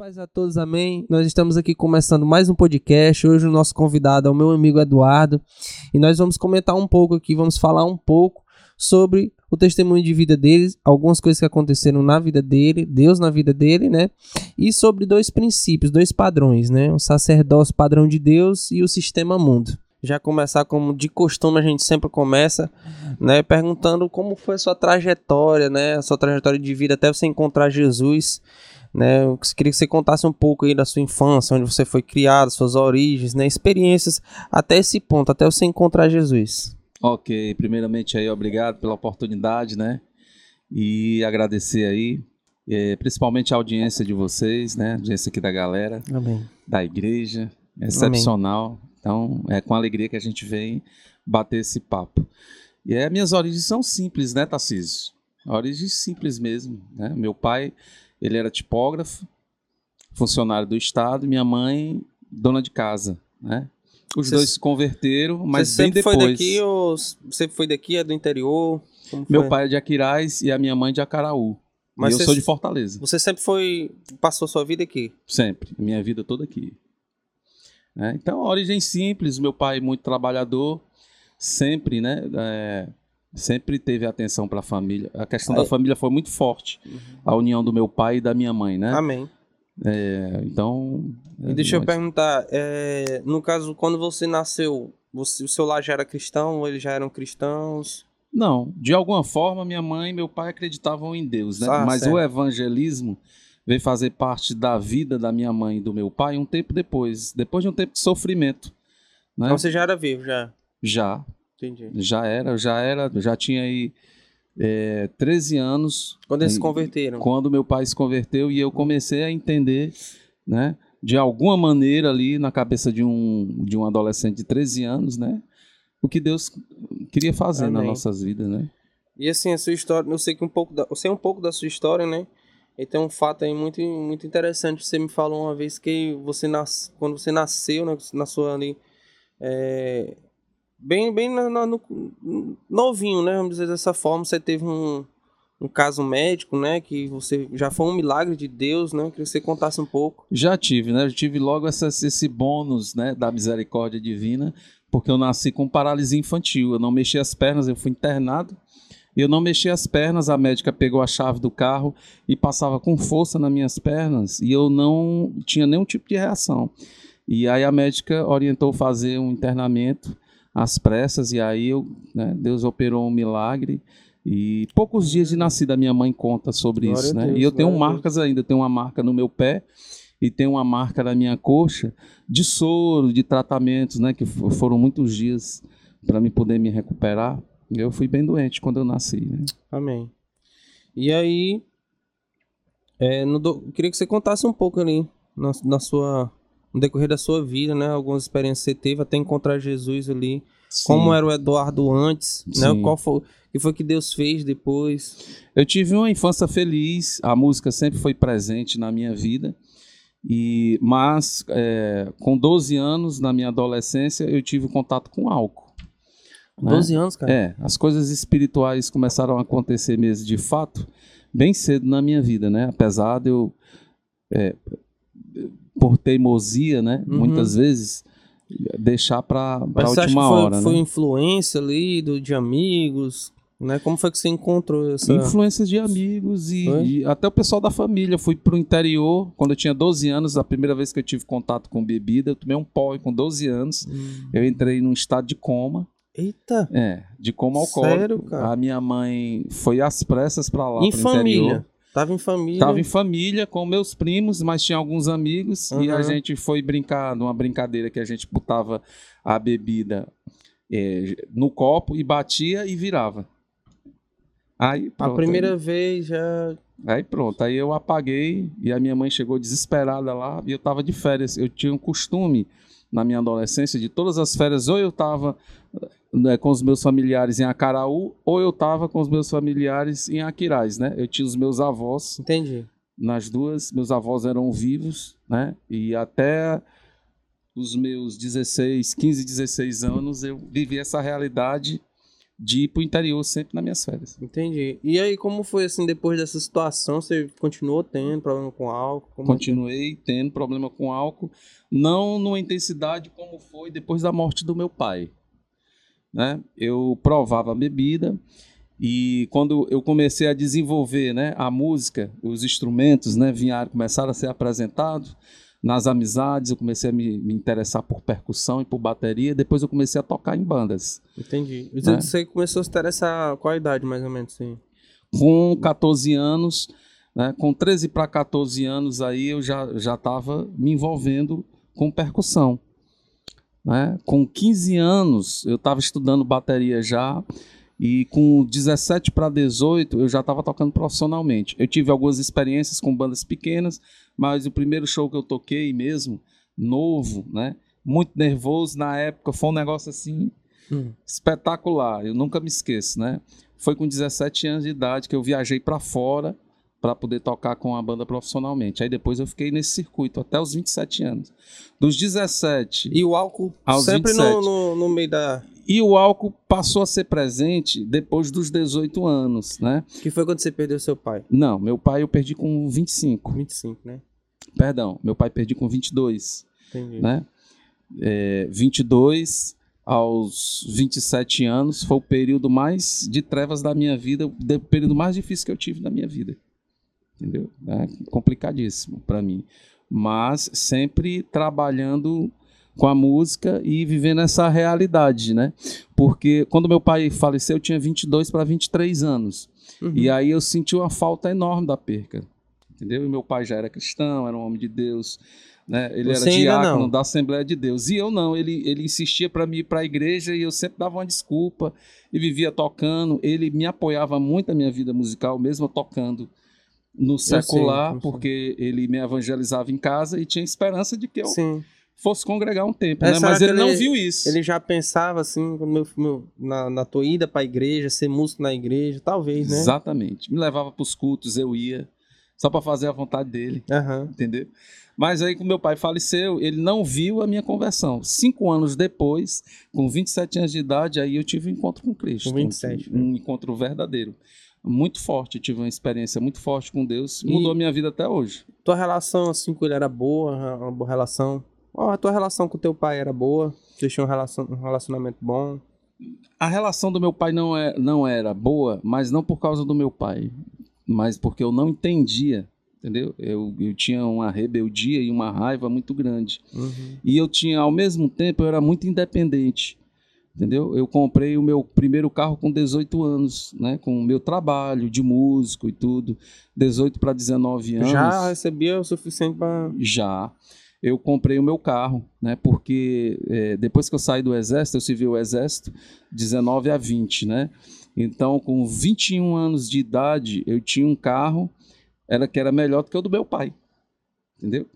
paz a todos, amém. Nós estamos aqui começando mais um podcast. Hoje o nosso convidado é o meu amigo Eduardo e nós vamos comentar um pouco aqui, vamos falar um pouco sobre o testemunho de vida dele, algumas coisas que aconteceram na vida dele, Deus na vida dele, né? E sobre dois princípios, dois padrões, né? O sacerdócio padrão de Deus e o sistema mundo. Já começar como de costume a gente sempre começa, né, perguntando como foi a sua trajetória, né, a sua trajetória de vida até você encontrar Jesus né? Eu queria que você contasse um pouco aí da sua infância, onde você foi criado, suas origens, né? Experiências até esse ponto, até você encontrar Jesus. Ok, primeiramente aí, obrigado pela oportunidade, né? E agradecer aí, é, principalmente a audiência de vocês, né? A audiência aqui da galera, Amém. da igreja, excepcional. Amém. Então, é com alegria que a gente vem bater esse papo. E é, minhas origens são simples, né, Tarcísio? Origens simples mesmo, né? Meu pai ele era tipógrafo, funcionário do Estado, minha mãe, dona de casa, né? Os dois se converteram, mas bem depois. Você foi daqui ou você foi daqui, é do interior? Meu pai é de Aquiraz e a minha mãe de Acaraú. Mas eu sou de Fortaleza. Você sempre foi, passou sua vida aqui? Sempre, minha vida toda aqui. É, então, origem simples, meu pai muito trabalhador, sempre, né? É, sempre teve atenção para a família. A questão da família foi muito forte. Uhum. A união do meu pai e da minha mãe, né? Amém. É, então. E deixa eu perguntar, é, no caso, quando você nasceu, você, o seu lar já era cristão ou eles já eram cristãos? Não, de alguma forma minha mãe e meu pai acreditavam em Deus, né? Ah, Mas certo. o evangelismo veio fazer parte da vida da minha mãe e do meu pai um tempo depois, depois de um tempo de sofrimento. Né? Então você já era vivo, já? Já, Entendi. Já era, já era, já tinha aí é, 13 anos. Quando eles se converteram? Quando meu pai se converteu e eu comecei a entender, né? De alguma maneira ali na cabeça de um, de um adolescente de 13 anos, né? O que Deus queria fazer Amém. nas nossas vidas, né? E assim, a sua história, eu sei que um pouco da, eu sei um pouco da sua história, né? E tem um fato aí muito, muito interessante. Você me falou uma vez que você nas, quando você nasceu, né, na sua ali, é, bem, bem no, no, novinho, né? Vamos dizer dessa forma. Você teve um, um caso médico, né? Que você já foi um milagre de Deus, né? Que você contasse um pouco. Já tive, né? Eu tive logo essa, esse bônus, né? Da misericórdia divina, porque eu nasci com paralisia infantil. Eu não mexi as pernas, eu fui internado. Eu não mexi as pernas, a médica pegou a chave do carro e passava com força nas minhas pernas e eu não tinha nenhum tipo de reação. E aí a médica orientou fazer um internamento às pressas, e aí eu, né, Deus operou um milagre. E poucos dias de nascida, minha mãe conta sobre glória isso, né? Deus, e eu tenho marcas ainda, tenho uma marca no meu pé e tenho uma marca na minha coxa de soro, de tratamentos, né? Que foram muitos dias para me poder me recuperar. Eu fui bem doente quando eu nasci, né? Amém. E aí, é, do... queria que você contasse um pouco ali na, na sua no decorrer da sua vida, né? Algumas experiências que você teve até encontrar Jesus ali. Sim. Como era o Eduardo antes, né? Sim. né? Qual foi, o que foi que Deus fez depois? Eu tive uma infância feliz, a música sempre foi presente na minha vida. E, mas é, com 12 anos, na minha adolescência, eu tive contato com álcool. Né? 12 anos, cara? É, as coisas espirituais começaram a acontecer mesmo de fato, bem cedo na minha vida, né? Apesar de eu é, por teimosia, né? Uhum. Muitas vezes deixar para a última acha que foi, hora. Foi né? influência ali do, de amigos, né? Como foi que você encontrou essa influências de amigos e, e até o pessoal da família. Eu fui pro interior quando eu tinha 12 anos, a primeira vez que eu tive contato com bebida, eu tomei um pó com 12 anos. Hum. Eu entrei num estado de coma. Eita. É, de coma alcoólico. Sério, cara? A minha mãe foi às pressas para lá, em família. Interior. Tava em família. Tava em família com meus primos, mas tinha alguns amigos uhum. e a gente foi brincar numa brincadeira que a gente botava a bebida é, no copo e batia e virava. Aí, pronto, a primeira aí, vez já. Aí pronto, aí eu apaguei e a minha mãe chegou desesperada lá e eu tava de férias. Eu tinha um costume na minha adolescência, de todas as férias, ou eu estava né, com os meus familiares em Acaraú, ou eu estava com os meus familiares em Aquiraz, né? Eu tinha os meus avós. Entendi. Nas duas, meus avós eram vivos, né? E até os meus 16, 15, 16 anos, eu vivi essa realidade de ir pro interior sempre nas minhas férias. Entendi. E aí, como foi assim, depois dessa situação, você continuou tendo problema com álcool? Como... Continuei tendo problema com álcool, não numa intensidade como foi depois da morte do meu pai. Né? Eu provava a bebida e quando eu comecei a desenvolver né, a música, os instrumentos né, vieram, começaram a ser apresentados, nas amizades, eu comecei a me, me, interessar por percussão e por bateria. Depois eu comecei a tocar em bandas. Entendi. E né? você começou a se interessar qual a idade, mais ou menos? Sim? Com 14 anos, né? com 13 para 14 anos, aí eu já estava me envolvendo com percussão. Né? Com 15 anos, eu estava estudando bateria já. E com 17 para 18, eu já estava tocando profissionalmente. Eu tive algumas experiências com bandas pequenas, mas o primeiro show que eu toquei mesmo, novo, né? Muito nervoso na época, foi um negócio assim hum. espetacular. Eu nunca me esqueço, né? Foi com 17 anos de idade que eu viajei para fora para poder tocar com a banda profissionalmente. Aí depois eu fiquei nesse circuito até os 27 anos. Dos 17 e o álcool sempre no, no, no meio da e o álcool passou a ser presente depois dos 18 anos, né? Que foi quando você perdeu seu pai? Não, meu pai eu perdi com 25. 25, né? Perdão, meu pai perdi com 22. Entendi. Né? É, 22 aos 27 anos foi o período mais de trevas da minha vida, o período mais difícil que eu tive na minha vida. Entendeu? É complicadíssimo para mim. Mas sempre trabalhando com a música e vivendo essa realidade, né? Porque quando meu pai faleceu, eu tinha 22 para 23 anos. Uhum. E aí eu senti uma falta enorme da perca. Entendeu? E meu pai já era cristão, era um homem de Deus, né? Ele Você era diácono da Assembleia de Deus. E eu não, ele, ele insistia para mim ir para a igreja e eu sempre dava uma desculpa e vivia tocando. Ele me apoiava muito na minha vida musical, mesmo tocando no secular, sei, porque ele me evangelizava em casa e tinha esperança de que eu Sim fosse congregar um tempo, é, né? Mas ele, ele, não viu isso. Ele já pensava assim, no meu, na, na tua ida para a igreja, ser músico na igreja, talvez, né? Exatamente. Me levava para os cultos, eu ia, só para fazer a vontade dele, uhum. entendeu? Mas aí, quando meu pai faleceu, ele não viu a minha conversão. Cinco anos depois, com 27 anos de idade, aí eu tive um encontro com Cristo. Com 27. Um, um encontro verdadeiro. Muito forte, eu tive uma experiência muito forte com Deus. Mudou e a minha vida até hoje. Tua relação assim com ele era boa? Uma boa relação? Oh, a tua relação com teu pai era boa? Vocês tinham um, relacion, relacionamento bom? A relação do meu pai não, é, não era boa, mas não por causa do meu pai, mas porque eu não entendia, entendeu? Eu, eu tinha uma rebeldia e uma raiva muito grande. Uhum. E eu tinha, ao mesmo tempo, eu era muito independente, entendeu? Eu comprei o meu primeiro carro com 18 anos, né? Com o meu trabalho de músico e tudo, 18 para 19 anos. Já recebia o suficiente para... Já eu comprei o meu carro, né? Porque é, depois que eu saí do exército, eu servi o exército 19 a 20, né? Então, com 21 anos de idade, eu tinha um carro era que era melhor do que o do meu pai, entendeu?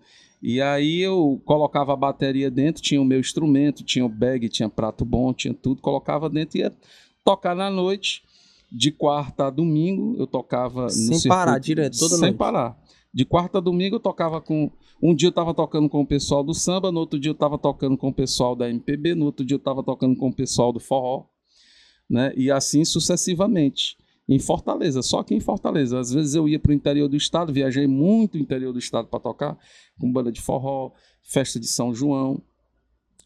E aí eu colocava a bateria dentro, tinha o meu instrumento, tinha o bag, tinha prato bom, tinha tudo, colocava dentro e ia tocar na noite, de quarta a domingo, eu tocava sem parar, direto, toda sem noite. parar. De quarta a domingo eu tocava com. Um dia eu estava tocando com o pessoal do samba, no outro dia eu estava tocando com o pessoal da MPB, no outro dia eu estava tocando com o pessoal do forró, né? E assim sucessivamente. Em Fortaleza, só que em Fortaleza. Às vezes eu ia para o interior do estado, viajei muito interior do estado para tocar, com banda de forró, festa de São João.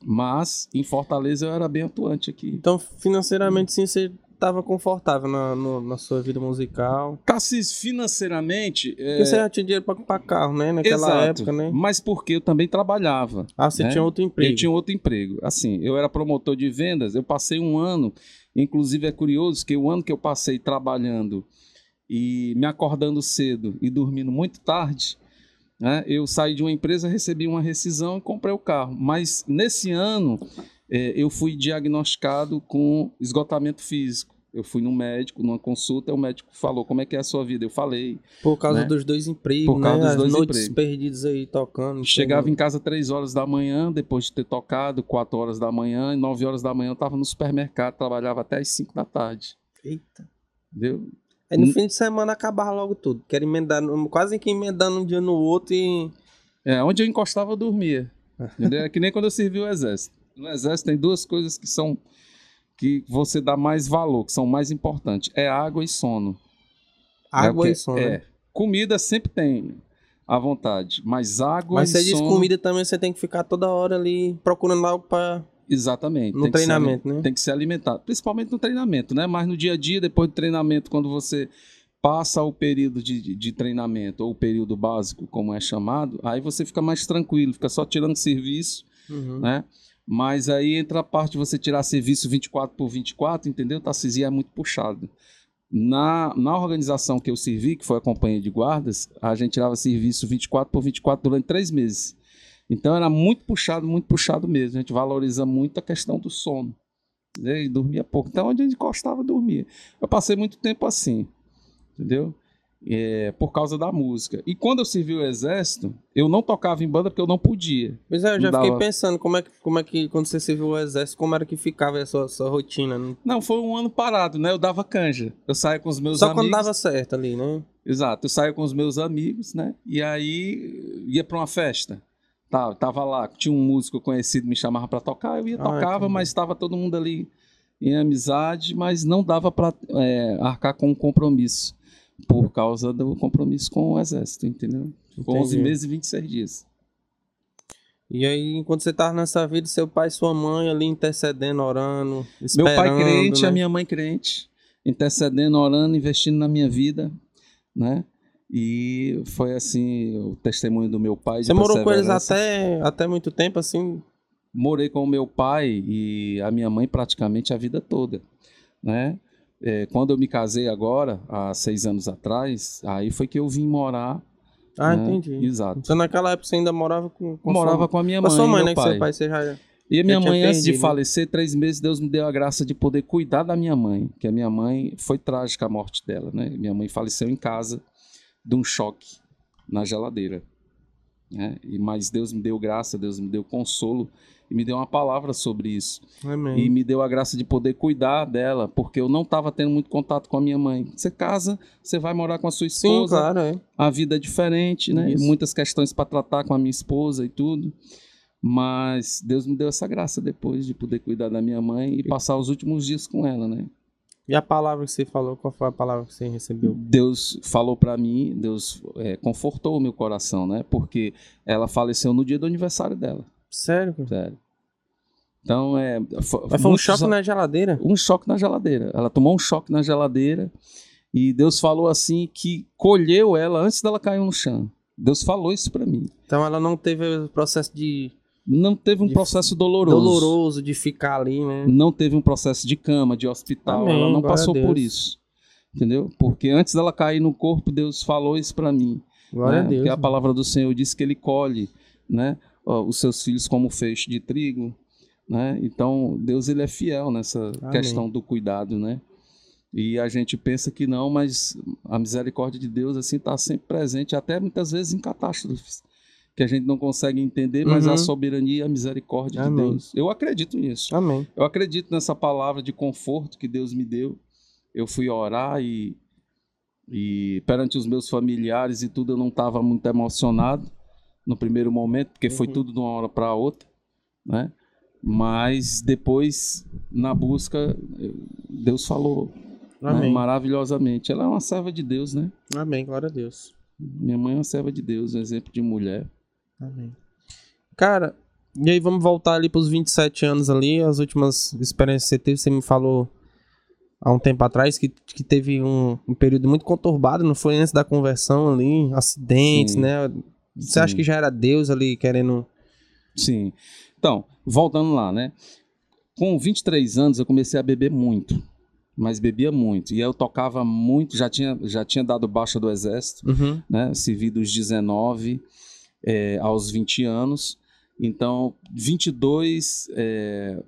Mas em Fortaleza eu era bem atuante aqui. Então, financeiramente, sim, você estava confortável na, no, na sua vida musical. Cassis, financeiramente. É... Porque você já tinha dinheiro para comprar carro, né? Naquela Exato, época, né? Mas porque eu também trabalhava. Ah, você né? tinha outro emprego? Eu tinha outro emprego. Assim, eu era promotor de vendas, eu passei um ano. Inclusive é curioso que o ano que eu passei trabalhando e me acordando cedo e dormindo muito tarde, né, eu saí de uma empresa, recebi uma rescisão e comprei o carro. Mas nesse ano é, eu fui diagnosticado com esgotamento físico. Eu fui no médico, numa consulta, o médico falou como é que é a sua vida. Eu falei. Por causa né? dos dois empregos, Por causa né? dos dois As noites empregos. perdidas aí tocando. Chegava em casa três horas da manhã, depois de ter tocado, quatro horas da manhã, e nove horas da manhã eu estava no supermercado, trabalhava até as cinco da tarde. Eita. Entendeu? Aí no fim de semana acabava logo tudo. Quero emendar, quase que emendando um dia no outro e. É, onde eu encostava eu dormia. Entendeu? É que nem quando eu servi o exército no exército tem duas coisas que são que você dá mais valor, que são mais importantes, é água e sono. Água é e sono. É. Comida sempre tem à vontade, mas água Mas e você diz sono... comida também, você tem que ficar toda hora ali procurando algo pra. Exatamente. No treinamento, ali- né? Tem que se alimentar, principalmente no treinamento, né? Mas no dia a dia, depois do treinamento, quando você passa o período de, de- de treinamento, ou o período básico, como é chamado, aí você fica mais tranquilo, fica só tirando serviço, Uhum. né? Mas aí entra a parte de você tirar serviço 24 por 24, entendeu? Tarcísio é muito puxado. Na, na organização que eu servi, que foi a companhia de guardas, a gente tirava serviço 24 por 24 durante três meses. Então era muito puxado, muito puxado mesmo. A gente valoriza muito a questão do sono. né? E dormia pouco. Então, onde a gente gostava, dormia. Eu passei muito tempo assim, entendeu? É, por causa da música. E quando eu servi o exército, eu não tocava em banda porque eu não podia. Pois é, eu já Não fiquei dava. pensando como é, que, como é que, quando você serviu o exército, como era que ficava a sua, rotina. né? Não, foi um ano parado, né? Eu dava canja. Eu saía com os meus Só amigos. quando dava certo ali, né? Exato, eu saía com os meus amigos, né? E aí ia pra uma festa. Tá, tava lá, tinha um músico conhecido me chamava pra tocar, eu ia Ah, tocava, mas estava todo mundo ali em amizade, mas não dava pra é, arcar com um compromisso por causa do compromisso com o exército, entendeu? Com 11 Entendi. meses e 26 dias. E aí, enquanto você tava nessa vida, seu pai e sua mãe ali intercedendo, orando, Meu esperando, pai crente, né? a minha mãe crente, intercedendo, orando, investindo na minha vida, né? E foi assim o testemunho do meu pai. Você morou com eles até, até muito tempo, assim? morei com o meu pai e a minha mãe praticamente a vida toda, né? É, quando eu me casei agora, há seis anos atrás, aí foi que eu vim morar. Ah, né? entendi. Exato. Então naquela época você ainda morava com, com morava sua, com a minha com a mãe, sua mãe, né? pai. seu pai você já... E a minha mãe, antes de né? falecer, três meses, Deus me deu a graça de poder cuidar da minha mãe, que a minha mãe foi trágica a morte dela, né? Minha mãe faleceu em casa de um choque na geladeira, né? E mas Deus me deu graça, Deus me deu consolo e me deu uma palavra sobre isso. Amém. e me deu a graça de poder cuidar dela, porque eu não estava tendo muito contato com a minha mãe. Você casa, você vai morar com a sua Sim, esposa, claro, é. a vida é diferente, né? Isso. Muitas questões para tratar com a minha esposa e tudo. Mas Deus me deu essa graça depois de poder cuidar da minha mãe e passar os últimos dias com ela, né? E a palavra que você falou, qual foi a palavra que você recebeu? Deus falou para mim, Deus é, confortou o meu coração, né? Porque ela faleceu no dia do aniversário dela, Sério? cara? sério. Então é. Mas foi um choque na geladeira? um choque na geladeira. Ela tomou um choque na geladeira e Deus falou assim que colheu ela antes dela cair no chão. Deus falou isso pra mim. Então ela não teve o processo de Não teve um De- processo doloroso. doloroso de ficar ali, né? Não teve um processo de cama, de hospital. Amém, ela não passou por isso. Entendeu? Porque antes dela cair no corpo, Deus falou isso pra mim. Glória né? a Deus. Porque a palavra do Senhor diz que ele colhe, né, ó, os seus filhos como feixe de trigo, né? Então, Deus ele é fiel nessa Amém. questão do cuidado, né? E a gente pensa que não, mas a misericórdia de Deus assim está sempre presente, até muitas vezes em catástrofes que a gente não consegue entender, mas Uhum. a soberania e a misericórdia Amém. de Deus. Eu acredito nisso. Amém. Eu acredito nessa palavra de conforto que Deus me deu. Eu fui orar e, e perante os meus familiares e tudo, eu não estava muito emocionado no primeiro momento, porque foi Uhum. tudo de uma hora para outra, né? Mas depois, na busca, eu- Deus falou né, maravilhosamente. Ela é uma serva de Deus, né? Amém. Glória a Deus. Minha mãe é uma serva de Deus, um exemplo de mulher. Amém. Cara, e aí vamos voltar ali pros 27 anos ali, as últimas experiências que você teve, você me falou há um tempo atrás que, que teve um, um período muito conturbado, não foi antes da conversão ali, acidentes, Sim. né? Você acha Sim. que já era Deus ali querendo... Sim. Então, voltando lá, né? Com 23 anos eu comecei a beber muito, mas bebia muito. E eu tocava muito, já tinha, já tinha dado baixa do exército, Uhum. né? Servi dos 19 eh, aos 20 anos. Então, 22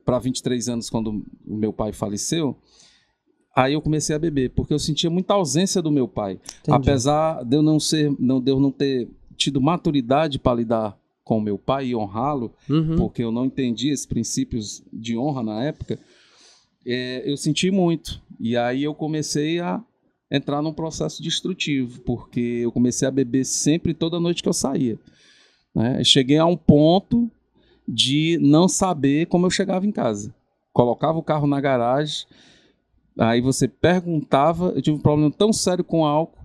para 23 anos, quando o meu pai faleceu, aí eu comecei a beber, porque eu sentia muita ausência do meu pai. Entendi. Apesar de eu não ser, não, de eu não ter tido maturidade para lidar com meu pai e honrá-lo, Uhum. porque eu não entendi esses princípios de honra na época, é, eu senti muito. E aí eu comecei a entrar num processo destrutivo, porque eu comecei a beber sempre toda noite que eu saía. né? Cheguei a um ponto de não saber como eu chegava em casa. colocava o carro na garagem, aí você perguntava. Eu tive um problema tão sério com álcool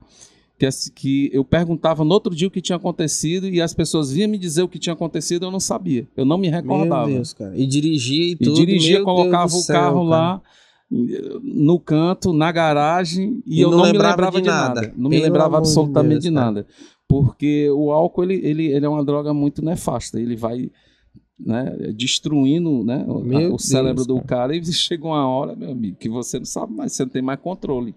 que, que eu perguntava no outro dia o que tinha acontecido e as pessoas vinham me dizer o que tinha acontecido eu não sabia. Eu não me recordava. Meu Deus, cara. E dirigia e E tudo. dirigia, meu colocava Deus o céu, carro cara. lá no canto, na garagem, e, E eu não não, me lembrava de de nada. nada. Não me Pelo lembrava amor de absolutamente Deus, de cara. nada. Porque o álcool, ele, ele, ele é uma droga muito nefasta. Ele vai né, destruindo né, a- o Deus, cérebro do cara. cara e chega uma hora, meu amigo, que você não sabe mais, você não tem mais controle.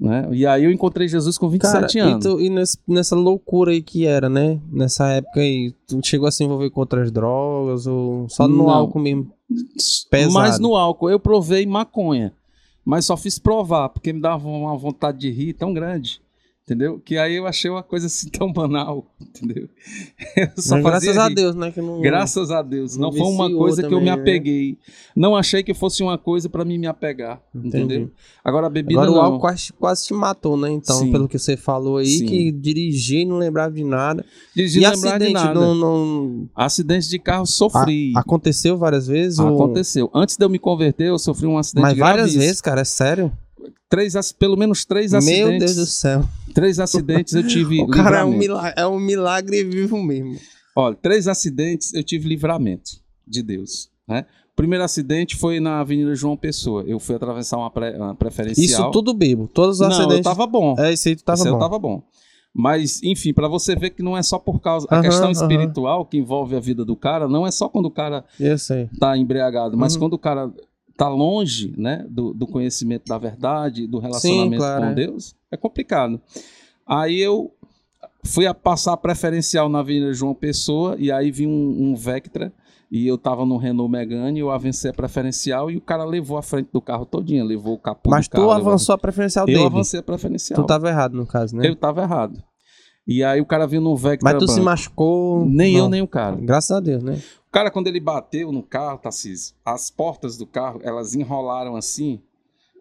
Né? E aí eu encontrei Jesus com 27 Cara, e, anos. tu- e nesse- nessa loucura aí que era, né? Nessa época aí, tu chegou a se envolver com outras drogas ou só no Não. álcool mesmo? pesado. Mas no álcool, eu provei maconha. Mas só fiz provar, porque me dava uma vontade de rir tão grande. Entendeu? Que aí eu achei uma coisa assim tão banal. Entendeu? Graças a. Deus, né? Que não... Graças a Deus. Não Não foi uma coisa que eu me também, né? apeguei. Não achei que fosse uma coisa pra mim me apegar. Entendi. Entendeu? Agora a bebida Agora o não. álcool quase, quase te matou, né? Então, Sim. pelo que você falou aí, Sim. que dirigia e não lembrava de nada. Dirigir não lembrar de acidente nada. não, não- Acidente de carro sofri. aconteceu várias vezes? ou- Aconteceu. Antes de eu me converter, eu sofri um acidente Mas várias gravíssimo. vezes, cara, é sério? Três, pelo menos três Meu acidentes. Deus do céu. Três acidentes eu tive O cara é um, milagre, é um milagre vivo mesmo. Olha, três acidentes eu tive livramento de Deus. Né? O primeiro acidente foi na Avenida João Pessoa. Eu fui atravessar uma, pré- uma preferencial. Isso tudo bebo. Todos os Não, acidentes. eu tava bom. É, isso aí tu tava Esse bom. eu tava bom. Mas, enfim, pra você ver que não é só por causa. A Aham, questão espiritual que envolve a vida do cara não é só quando o cara tá embriagado, mas Uhum. quando o cara tá longe, né, do, do conhecimento da verdade, do relacionamento claro, com é. Deus, é complicado. Aí eu fui a passar a preferencial na Avenida João Pessoa e aí vi um, um Vectra e eu tava no Renault Megane, eu avancei a preferencial e o cara levou a frente do carro todinha, levou o capô Mas do carro. tu levou- avançou a preferencial Eu dele. avancei a preferencial. Tu tava errado, no caso, né? Eu tava errado. E aí o cara viu no Vectra Mas tu se machucou. Nem não. eu, nem o cara. Graças a Deus, né? O cara, quando ele bateu no carro, Tassis, as portas do carro, elas enrolaram assim,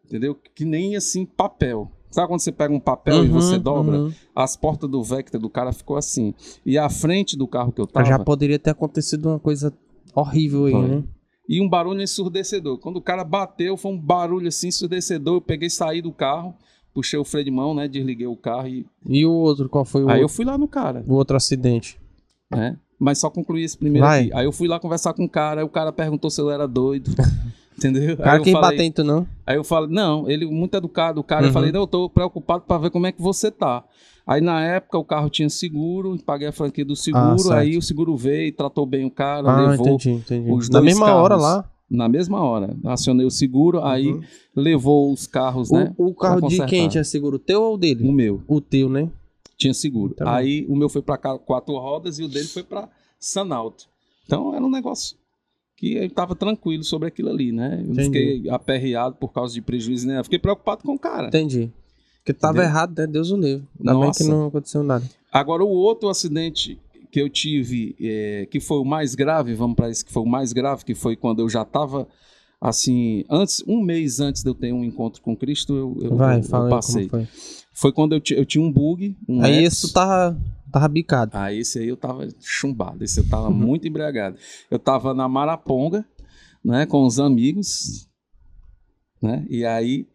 entendeu? Que nem assim papel. Sabe quando você pega um papel e Uhum, você dobra? uhum. As portas do Vectra do cara ficou assim. E a frente do carro que eu tava. Já poderia ter acontecido uma coisa horrível aí, Foi. né? E um barulho ensurdecedor. Quando o cara bateu, foi um barulho assim ensurdecedor. Eu peguei, saí do carro, puxei o freio de mão, né? Desliguei o carro e. E o outro, qual foi o, Aí eu outro, fui lá no cara. o outro acidente? né? Mas só concluí esse primeiro Vai. aqui. Aí eu fui lá conversar com o cara, aí o cara perguntou se eu era doido. Entendeu? aí Cara, eu quem falei, tu, não? Aí eu falei, não, ele muito educado, o cara, Uhum. eu falei, não, eu tô preocupado pra ver como é que você tá. Aí na época o carro tinha seguro, paguei a franquia do seguro, Ah, aí o seguro veio, tratou bem o cara, Ah, levou entendi, entendi. os Na dois mesma carros. hora lá. Na mesma hora. Acionei o seguro, aí Uhum. levou os carros, né? o, o carro de quem tinha seguro? O teu ou o dele? O meu O teu, né? tinha seguro. Bom. aí o meu foi pra cá, quatro rodas e o dele foi pra Sanalto. Então era um negócio que eu tava tranquilo sobre aquilo ali, né? Eu não fiquei aperreado por causa de prejuízo, né? Eu fiquei preocupado com o cara. Entendi. Porque tava Entendeu? errado, né? Deus o livre. Ainda bem Nossa. que não aconteceu nada. Agora, o outro acidente que eu tive, é, que foi o mais grave, vamos para esse que foi o mais grave, que foi quando eu já estava assim, antes, um mês antes de eu ter um encontro com Cristo, eu, eu, Vai, eu- eu aí passei. foi. Foi quando eu, eu tinha um bug, um Aí esse tu tava, tava bicado. Ah, esse aí eu tava chumbado, esse eu tava Uhum. muito embriagado. Eu tava na Maraponga, né, com os amigos, né, e aí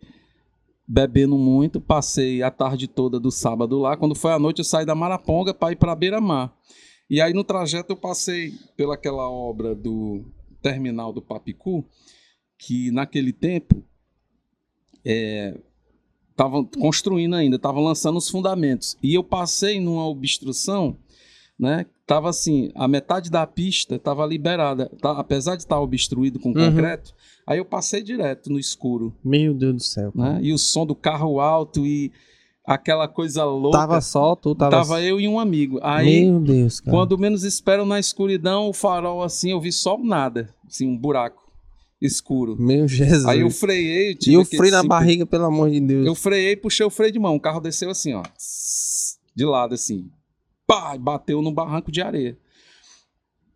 bebendo muito, passei a tarde toda do sábado lá. Quando foi à noite eu saí da Maraponga para ir para Beira-Mar. E aí no trajeto eu passei pelaquela obra do terminal do Papicu, que naquele tempo estavam construindo ainda, estavam lançando os fundamentos. E eu passei numa obstrução, né? Tava assim, a metade da pista estava liberada, tá? apesar de estar obstruído com Uhum. concreto. Aí eu passei direto no escuro, Meu Deus do céu. né? E o som do carro alto e aquela coisa louca. Tava só, tu tava. Tava eu e um amigo. Aí Meu Deus, cara. quando menos espero na escuridão, o farol assim, eu vi só nada, assim, um buraco escuro. Meu Jesus. Aí eu freiei, E o freio na barriga, pelo amor de Deus. Eu freiei, puxei o freio de mão, o carro desceu assim, ó, de lado assim. Pá, bateu no barranco de areia.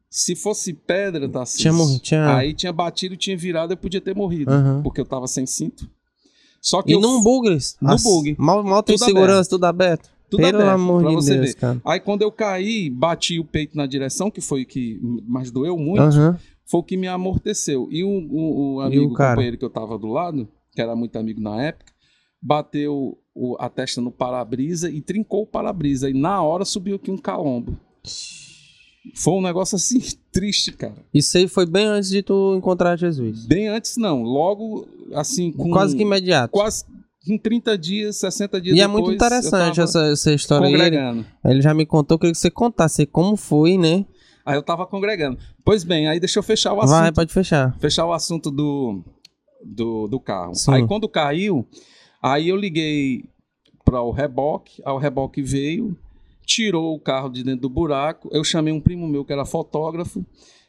Se fosse pedra, tá assim. Tinha morrido, tinha- Aí tinha batido, tinha virado, eu podia ter morrido, Aham. porque eu tava sem cinto. Só que E eu num bugres? No As- bug. Mal, mal tem segurança, tudo aberto. Tudo Pelo aberto, amor pra de você Deus, ver. cara. Aí quando eu caí, bati o peito na direção, que foi o que mais doeu muito. Aham. foi o que me amorteceu. E o, o, o E amigo, o cara? companheiro que eu tava do lado, que era muito amigo na época, bateu o- a testa no para-brisa e trincou o para-brisa. E na hora subiu aqui um calombo. Foi um negócio assim, triste, cara. Isso aí foi bem antes de tu encontrar Jesus. Bem antes, não. Logo, assim, com. Quase que imediato. Quase em 30 dias, 60 dias E é depois. muito interessante essa, essa história aí. Ele, ele já me contou, queria que você contasse como foi, né? Aí eu tava congregando. Pois bem, aí deixa eu fechar o assunto. Vai, pode fechar. Fechar o assunto do, do, do carro. Sim. Aí quando caiu, aí eu liguei para o reboque, aí o reboque veio, tirou o carro de dentro do buraco. Eu chamei um primo meu que era fotógrafo,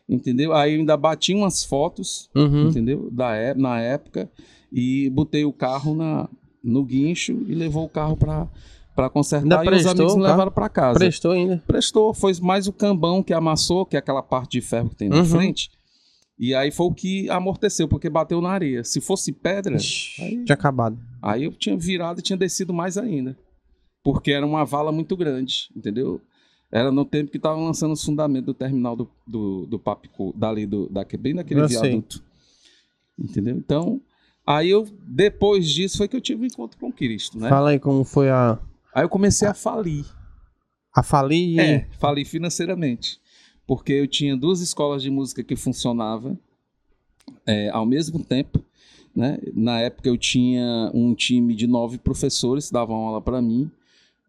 entendeu? Aí eu ainda bati umas fotos, Uhum. entendeu? Da, é- na época, e botei o carro na, no guincho e levou o carro para para consertar Ainda e os prestou amigos o me levaram para casa. Prestou ainda. Prestou, foi mais o cambão que amassou, que é aquela parte de ferro que tem na Uhum. frente. E aí foi o que amorteceu, porque bateu na areia. Se fosse pedra, Ixi, aí, Tinha acabado. aí eu tinha virado e tinha descido mais ainda. Porque era uma vala muito grande, entendeu? Era no tempo que estavam lançando os fundamentos do terminal do, do, do Papicu, dali do, daque- bem daquele Eu sei. viaduto. Entendeu? Então, aí eu, depois disso, foi que eu tive um encontro com Cristo, né? Fala aí como foi a, Aí eu comecei a falir. a falir e É, falei financeiramente. Porque eu tinha duas escolas de música que funcionavam é, ao mesmo tempo. Né? Na época eu tinha um time de nove professores que davam aula para mim.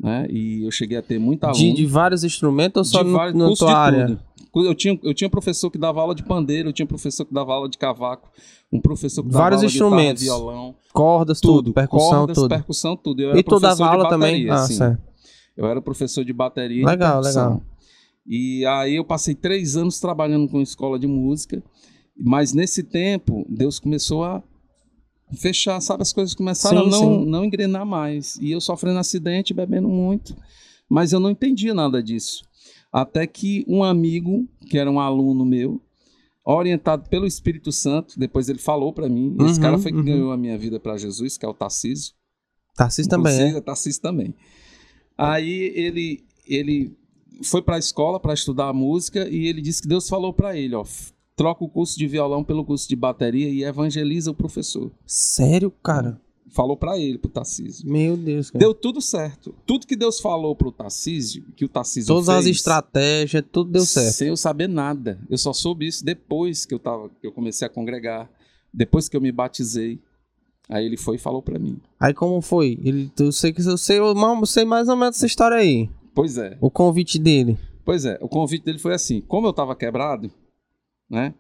Né? E eu cheguei a ter muita aluno. de, de vários instrumentos ou só de no, vários na tua área? tudo. Eu tinha, eu tinha professor que dava aula de pandeiro, eu tinha professor que dava aula de cavaco, um professor que dava Vários aula instrumentos. de guitarra, violão, Cordas, tudo, tudo, percussão, cordas, tudo. percussão, tudo. Eu era E tu dava aula também? bateria, Ah, sim. certo. Eu era professor de bateria Legal, e percussão. legal. E aí eu passei três anos trabalhando com escola de música, mas nesse tempo Deus começou a fechar, sabe? As coisas começaram Sim, a não, sim. não engrenar mais. E eu sofrendo acidente, bebendo muito, mas eu não entendia nada disso. Até que um amigo, que era um aluno meu, orientado pelo Espírito Santo, depois ele falou para mim, esse Uhum, cara foi que uhum. ganhou a minha vida para Jesus, que é o Tarcísio. Tarcísio também, é? Inclusive, Tarcísio também. Aí ele, ele foi para a escola para estudar música e ele disse que Deus falou para ele, ó, troca o curso de violão pelo curso de bateria e evangeliza o professor. Sério, cara? Falou para ele, pro Tarcísio. Meu Deus, cara. Deu tudo certo. Tudo que Deus falou pro Tarcísio, que o Tarcísio Todas as fez, estratégias, tudo deu certo. Sem eu saber nada. Eu só soube isso depois que eu tava, que eu comecei a congregar, depois que eu me batizei. Aí ele foi e falou para mim. Aí como foi? Ele, eu sei que eu sei, eu sei mais ou menos essa história aí. Pois é. O convite dele. Pois é, o convite dele foi assim: como eu tava quebrado, né?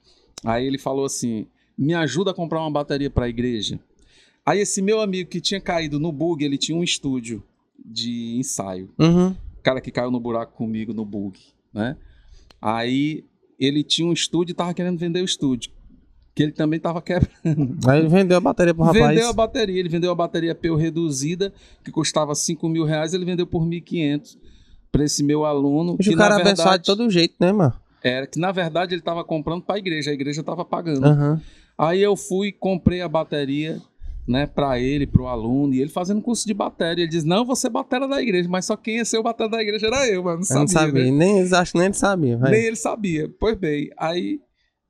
Aí ele falou assim: me ajuda a comprar uma bateria para a igreja. Aí esse meu amigo que tinha caído no bug, ele tinha um estúdio de ensaio. Uhum. O cara que caiu no buraco comigo no bug, né? Aí ele tinha um estúdio e tava querendo vender o estúdio. Que ele também tava quebrando. Aí ele vendeu a bateria pro rapaz. Vendeu a bateria, ele vendeu a bateria peu reduzida, que custava 5 mil reais, ele vendeu por 1.500 para esse meu aluno. Que, o cara na abençoar de verdade, todo jeito, né, mano? Era que na verdade ele estava comprando para a igreja, a igreja estava pagando. Aham. Aí eu fui, comprei a bateria, né, para ele, para o aluno, e ele fazendo curso de bateria. Ele diz: Não, você é batera da igreja, mas só quem ia ser o batera da igreja era eu, mano. Não Eu sabia. não sabia. né? Nem, eles acho que nem ele sabia. vai. Nem ele sabia. Pois bem, aí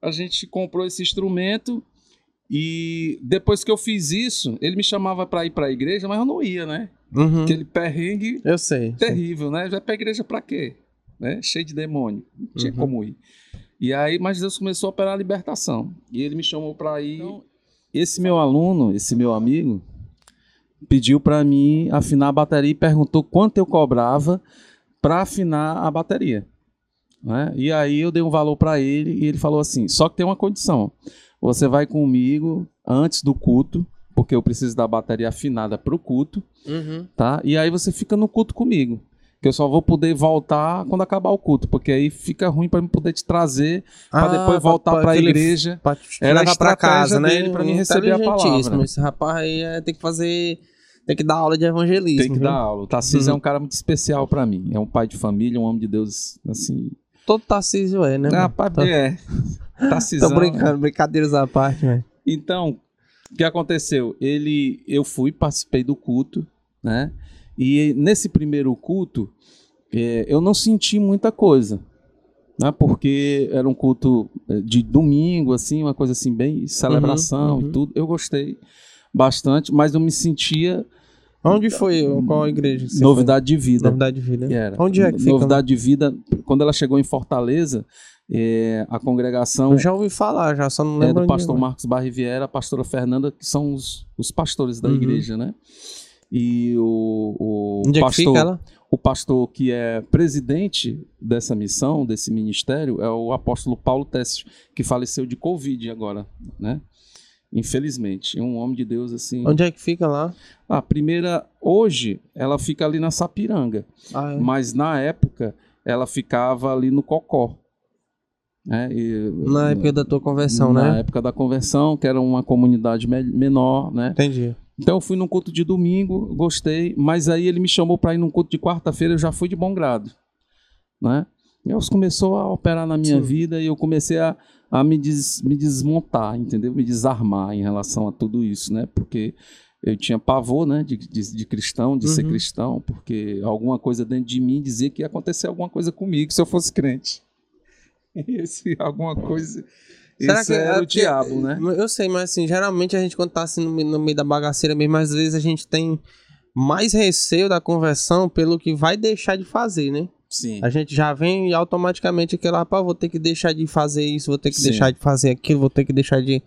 a gente comprou esse instrumento. E depois que eu fiz isso, ele me chamava para ir para a igreja, mas eu não ia, né? Uhum. Aquele perrengue Eu sei. terrível, né? Vai pra igreja pra quê? Né? Cheio de demônio. Não tinha Uhum. como ir. E aí, mas Deus começou a operar a libertação. E ele me chamou pra ir. esse meu aluno, esse meu amigo, pediu pra mim afinar a bateria e perguntou quanto eu cobrava pra afinar a bateria. né? E aí eu dei um valor pra ele e ele falou assim: só que tem uma condição. Você vai comigo antes do culto, porque eu preciso da bateria afinada pro culto Uhum. tá? E aí você fica no culto comigo. Que eu só vou poder voltar quando acabar o culto, porque aí fica ruim para eu poder te trazer Ah, para depois voltar para a igreja. Pra te Era a levar pra estratégia casa, né? pra mim receber a palavra. Esse rapaz aí é, tem que fazer. Tem que dar aula de evangelismo. Tem que viu? dar aula. O Tarcísio Uhum. é um cara muito especial para mim. É um pai de família, um homem de Deus, assim. Todo Tarcísio é, né? Ah, mano? pai, Tô- é. Tô Tarcísio. brincando, brincadeiras à parte, velho. Então, o que aconteceu? Ele, eu fui, participei do culto, né? E nesse primeiro culto, eh, eu não senti muita coisa, né? Porque era um culto eh, de domingo, assim, uma coisa assim, bem celebração Uhum, uhum. e tudo. Eu gostei bastante, mas eu me sentia Onde foi? Qual a igreja? novidade de foi? vida. Novidade de vida. Era. Onde é que fica? Novidade de vida. Quando ela chegou em Fortaleza, eh, a congregação Eu já ouvi falar, já só não é lembro do onde pastor é. Marcos Barriviera, a pastora Fernanda, que são os, os pastores da Uhum. igreja, né? E o, o Onde é que pastor, fica ela? o pastor que é presidente dessa missão, desse ministério, é o apóstolo Paulo Testes, que faleceu de Covid agora, né? Infelizmente, é um homem de Deus assim. Onde é que fica lá? A primeira, hoje, ela fica ali na Sapiranga, Ah, é. mas na época ela ficava ali no Cocó. Né? E- Na época da tua conversão, na né? época da conversão, que era uma comunidade me- menor, né? Entendi. Então eu fui num culto de domingo, gostei, mas aí ele me chamou para ir num culto de quarta-feira, eu já fui de bom grado, né? Deus começou a operar na minha Sim. vida e eu comecei a, a me, des- me desmontar, entendeu? Me desarmar em relação a tudo isso, né? Porque eu tinha pavor, né, de, de, de cristão, de ser Uhum. cristão, porque alguma coisa dentro de mim dizia que ia acontecer alguma coisa comigo se eu fosse crente. Esse alguma coisa, esse era é o diabo, né? Eu sei, mas assim, geralmente a gente quando tá assim no, meio- no meio da bagaceira mesmo, às vezes a gente tem mais receio da conversão pelo que vai deixar de fazer, né? Sim. A gente já vem automaticamente aquele, rapaz, vou ter que deixar de fazer isso, vou ter que Sim. deixar de fazer aquilo, vou ter que deixar de.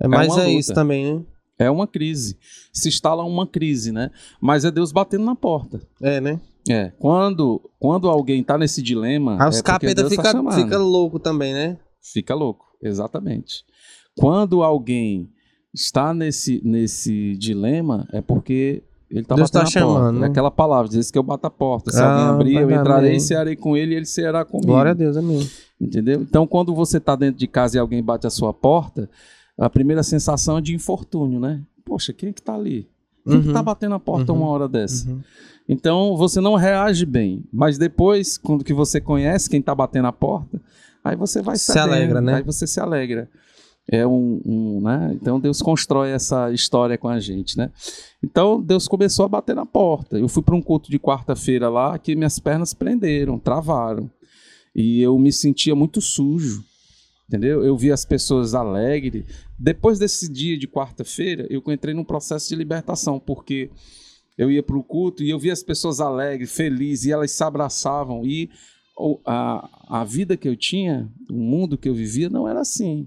É, mas uma é luta. isso também, né? É uma crise. Se instala uma crise, né? Mas é Deus batendo na porta. É, né? É. Quando, quando alguém tá nesse dilema. Aí os é capeta Deus tá fica, chamando. fica louco também, né? Fica louco, exatamente. Quando alguém está nesse, nesse dilema, é porque ele está Deus batendo tá chamando, porta. né? Aquela palavra, diz que eu bato a porta. Se Ah, alguém abrir, eu entrarei e cearei com ele e ele ceará comigo. Glória a Deus, amém. Entendeu? Então, quando você está dentro de casa e alguém bate a sua porta, a primeira sensação é de infortúnio, né? Poxa, quem é que tá ali? Quem que Uhum. tá batendo a porta Uhum. uma hora dessa? Uhum. Então, você não reage bem. Mas depois, quando que você conhece quem tá batendo a porta, aí você vai Se cedendo, alegra, né? Aí você se alegra. É um, um, né? Então Deus constrói essa história com a gente, né? Então Deus começou a bater na porta. Eu fui para um culto de quarta-feira lá que minhas pernas prenderam, travaram. E eu me sentia muito sujo. Entendeu? Eu vi as pessoas alegres. Depois desse dia de quarta-feira, eu entrei num processo de libertação, porque eu ia para o culto e eu via as pessoas alegres, felizes, e elas se abraçavam. E a, a vida que eu tinha, o mundo que eu vivia, não era assim.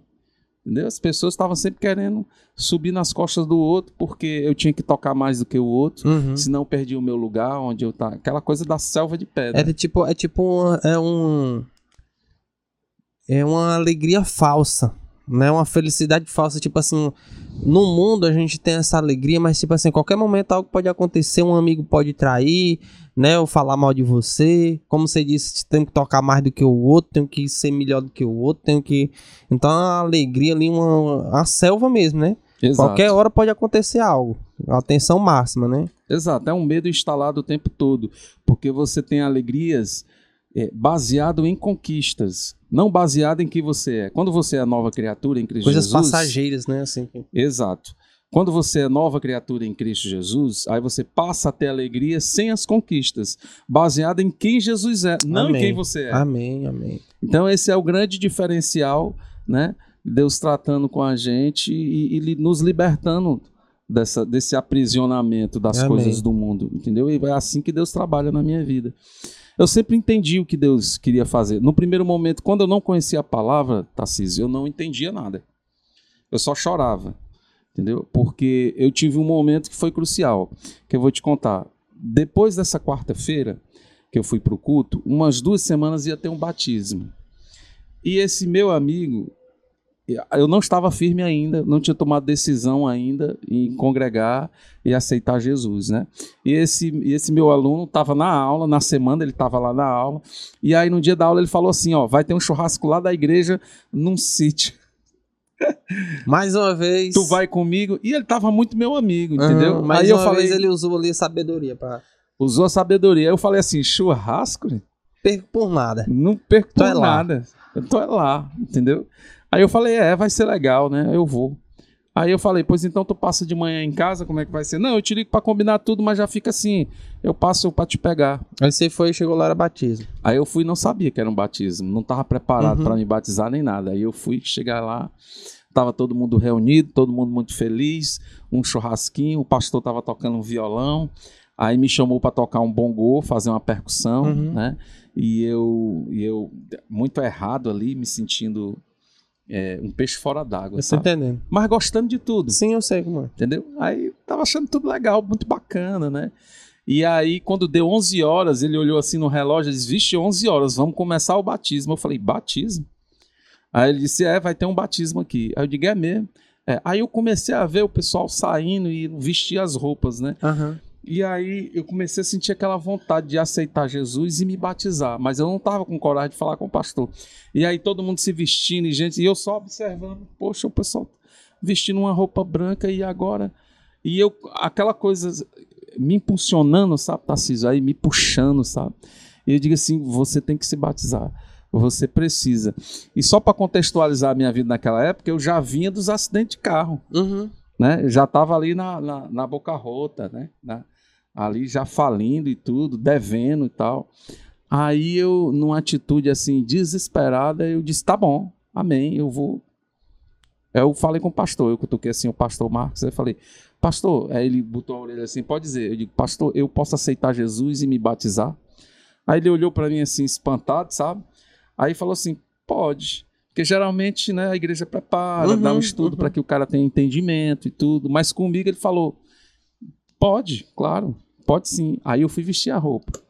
Entendeu? As pessoas estavam sempre querendo subir nas costas do outro, porque eu tinha que tocar mais do que o outro, Uhum. senão eu perdia o meu lugar, onde eu estava. Aquela coisa da selva de pedra. É de tipo, é tipo uma, é um é uma alegria falsa, né? Uma felicidade falsa, tipo assim, no mundo a gente tem essa alegria, mas tipo assim, qualquer momento algo pode acontecer, um amigo pode trair, né, ou falar mal de você. Como você disse, tem que tocar mais do que o outro, tem que ser melhor do que o outro, tem que Então a alegria ali uma, uma selva mesmo, né? Exato. Qualquer hora pode acontecer algo. A tensão máxima, né? Exato, é um medo instalado o tempo todo, porque você tem alegrias é, baseado em conquistas, não baseado em quem você é. Quando você é nova criatura em Cristo Coisas Jesus, passageiras, né, assim. Exato. Quando você é nova criatura em Cristo Jesus, aí você passa a ter alegria sem as conquistas, baseada em quem Jesus é, não Amém. em quem você é. Amém, amém. Então esse é o grande diferencial, né? Deus tratando com a gente e, e nos libertando dessa, desse aprisionamento das Amém. coisas do mundo, entendeu? E é assim que Deus trabalha na minha vida. Eu sempre entendi o que Deus queria fazer. No primeiro momento, quando eu não conhecia a palavra, Tarcísio, eu não entendia nada. Eu só chorava, entendeu? Porque eu tive um momento que foi crucial, que eu vou te contar. Depois dessa quarta-feira, que eu fui para o culto, umas duas semanas ia ter um batismo. E esse meu amigo, eu não estava firme ainda, não tinha tomado decisão ainda em congregar e aceitar Jesus, né? E esse, esse meu aluno estava na aula, na semana ele estava lá na aula, e aí no dia da aula ele falou assim, ó, vai ter um churrasco lá da igreja num sítio. Mais uma vez. Tu vai comigo? E ele estava muito meu amigo, entendeu? Mais aí eu uma falei, vez ele usou ali a sabedoria pra. usou a sabedoria. Aí eu falei assim, churrasco? Perco por nada. Não perco por é lá. nada. Eu tô é lá, entendeu? Aí eu falei, é, vai ser legal, né? Eu vou. Aí eu falei, pois então tu passa de manhã em casa, como é que vai ser? Não, eu te ligo pra combinar tudo, mas já fica assim, eu passo pra te pegar. Aí você foi e chegou lá, era batismo. Aí eu fui e não sabia que era um batismo, não tava preparado Uhum. pra me batizar nem nada. Aí eu fui chegar lá, tava todo mundo reunido, todo mundo muito feliz, um churrasquinho, o pastor tava tocando um violão, aí me chamou pra tocar um bongô, fazer uma percussão, Uhum. né? E eu, e eu, muito errado ali, me sentindo é, um peixe fora d'água, Eu tô sabe? entendendo. Mas gostando de tudo Sim, eu sei como é. entendeu? Aí tava achando tudo legal, muito bacana, né? E aí, quando deu 11 horas, ele olhou assim no relógio e disse: Vixe, 11 horas, vamos começar o batismo. Eu falei: Batismo? Aí ele disse: É, vai ter um batismo aqui. Aí eu digo: É mesmo. É, aí eu comecei a ver o pessoal saindo e vestir as roupas, né? Aham. E aí eu comecei a sentir aquela vontade de aceitar Jesus e me batizar, mas eu não tava com coragem de falar com o pastor. E aí todo mundo se vestindo e gente, e eu só observando, poxa, o pessoal vestindo uma roupa branca e agora e eu aquela coisa me impulsionando, sabe, Tarcísio, aí me puxando, sabe? E eu digo assim, você tem que se batizar. Você precisa. E só para contextualizar a minha vida naquela época, eu já vinha dos acidentes de carro Uhum. né? Eu já estava ali na, na, na boca rota, né? Na- ali já falindo e tudo, devendo e tal. Aí eu, numa atitude assim desesperada, eu disse: tá bom, amém, eu vou. Eu falei com o pastor, eu cutuquei assim o pastor Marcos, eu falei, pastor, aí ele botou a orelha assim, pode dizer, eu digo, pastor, eu posso aceitar Jesus e me batizar? Aí ele olhou para mim assim, espantado, sabe? Aí falou assim, pode. Porque geralmente né, a igreja prepara, Uhum, dá um estudo uhum. para que o cara tenha entendimento e tudo. Mas comigo ele falou: pode, claro, pode sim. Aí eu fui vestir a roupa.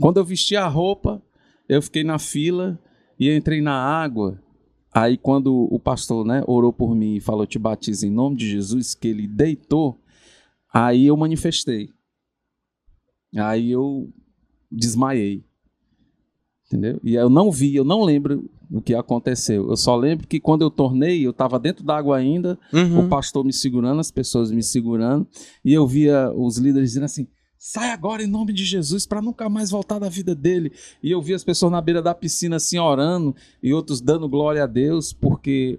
Quando eu vesti a roupa, eu fiquei na fila e entrei na água. Aí quando o pastor né, orou por mim e falou: te batiza em nome de Jesus, que ele deitou, aí eu manifestei. Aí eu desmaiei. Entendeu? E eu não vi, eu não lembro o que aconteceu. Eu só lembro que quando eu tornei, eu estava dentro d'água ainda, Uhum. o pastor me segurando, as pessoas me segurando, e eu via os líderes dizendo assim: sai agora em nome de Jesus para nunca mais voltar da vida dele. E eu via as pessoas na beira da piscina assim orando e outros dando glória a Deus, porque